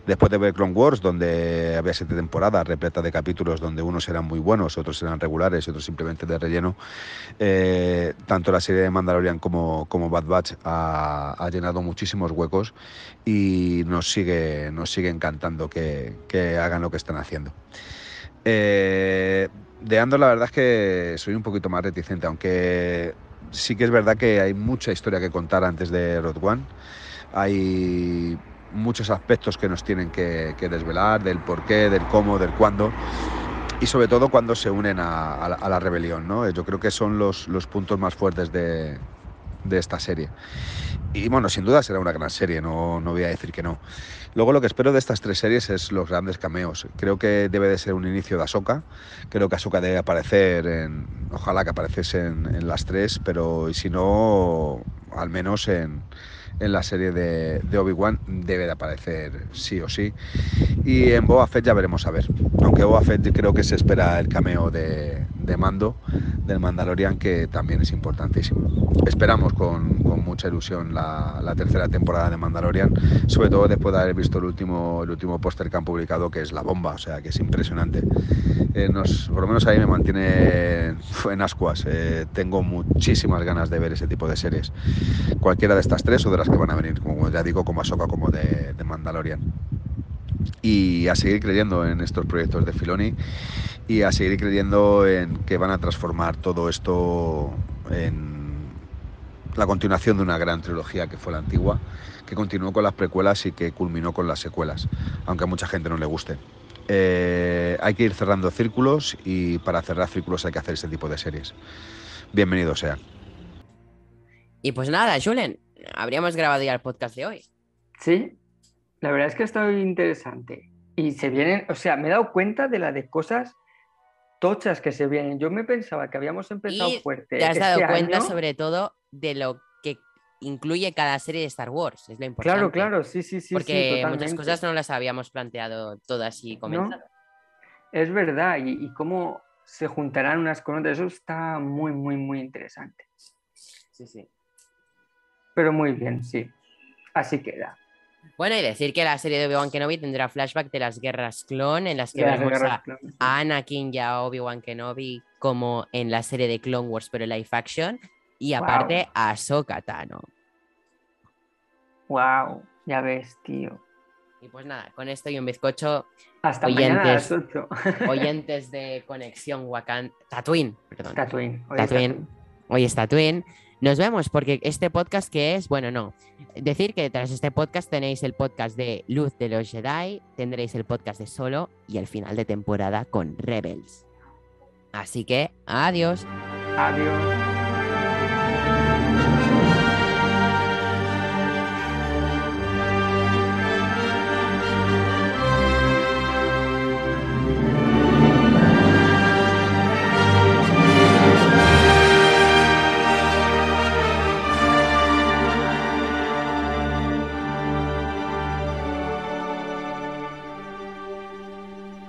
Después de ver Clone Wars, donde había siete temporadas repleta de capítulos donde unos eran muy buenos, otros eran regulares y otros simplemente de relleno, eh, tanto la serie de Mandalorian como, como Bad Batch ha, ha llenado muchísimos huecos y nos sigue, nos sigue encantando que, que hagan lo que están haciendo. Eh, de Andor la verdad es que soy un poquito más reticente, aunque sí que es verdad que hay mucha historia que contar antes de Road One. Hay muchos aspectos que nos tienen que, desvelar, del por qué, del cómo, del cuándo y sobre todo cuando se unen a, la, rebelión. ¿no? Yo creo que son los, los puntos más fuertes de, de esta serie. Y bueno, sin duda será una gran serie, no, no voy a decir que no. Luego lo que espero de estas tres series es los grandes cameos. Creo que debe de ser un inicio de Ahsoka. Creo que Ahsoka debe aparecer en. Ojalá que apareciese en, las tres, pero si no, al menos en, en la serie de, de Obi-Wan debe de aparecer sí o sí. Y en Boba Fett ya veremos a ver. Aunque Boba Fett creo que se espera el cameo de, de Mando, del Mandalorian, que también es importantísimo. Esperamos con, con mucha ilusión la, la, tercera temporada de Mandalorian, sobre todo después de haber visto el último, el último póster que han publicado, que es la bomba, o sea, que es impresionante. Eh, nos, por lo menos ahí me mantiene en ascuas. Eh, tengo muchísimas ganas de ver ese tipo de series. Cualquiera de estas tres o de las que van a venir, como ya digo, como Ahsoka, como de, de Mandalorian y a seguir creyendo en estos proyectos de Filoni y a seguir creyendo en que van a transformar todo esto en la continuación de una gran trilogía que fue la antigua, que continuó con las precuelas y que culminó con las secuelas, aunque a mucha gente no le guste. Eh, hay que ir cerrando círculos y para cerrar círculos hay que hacer ese tipo de series. Bienvenido sea. Y pues nada, Julen, habríamos grabado ya el podcast de hoy. Sí, la verdad es que ha estado interesante. Y se vienen, o sea, me he dado cuenta de la de cosas tochas que se vienen. Yo me pensaba que habíamos empezado Y fuerte. te has este dado cuenta año. sobre todo de lo que incluye cada serie de Star Wars, es lo importante. Claro, claro, sí, sí, sí. sí, Porque muchas cosas no las habíamos planteado todas y comenzado. Es verdad, y, y cómo se juntarán unas con otras, eso está muy, muy, muy interesante. Sí, sí. Pero muy bien, sí. Así queda. Bueno, y decir que la serie de Obi-Wan Kenobi tendrá flashback de las guerras clon, en las que Las guerras a, Anakin y a Obi-Wan Kenobi como en la serie de Clone Wars, pero live action. Y aparte a Ahsoka Tano. Wow, ya ves, tío. Y pues nada, con esto y un bizcocho, Hasta mañana a las Oyentes. 8. oyentes de Conexión Wakanda. Tatooine, perdón. Tatooine. hoy es Tatooine. Hoy es Tatooine. Nos vemos porque este podcast que es, bueno, no. Decir que tras este podcast tenéis el podcast de Luz de los Jedi, tendréis el podcast de Solo y el final de temporada con Rebels. Así que, adiós. Adiós.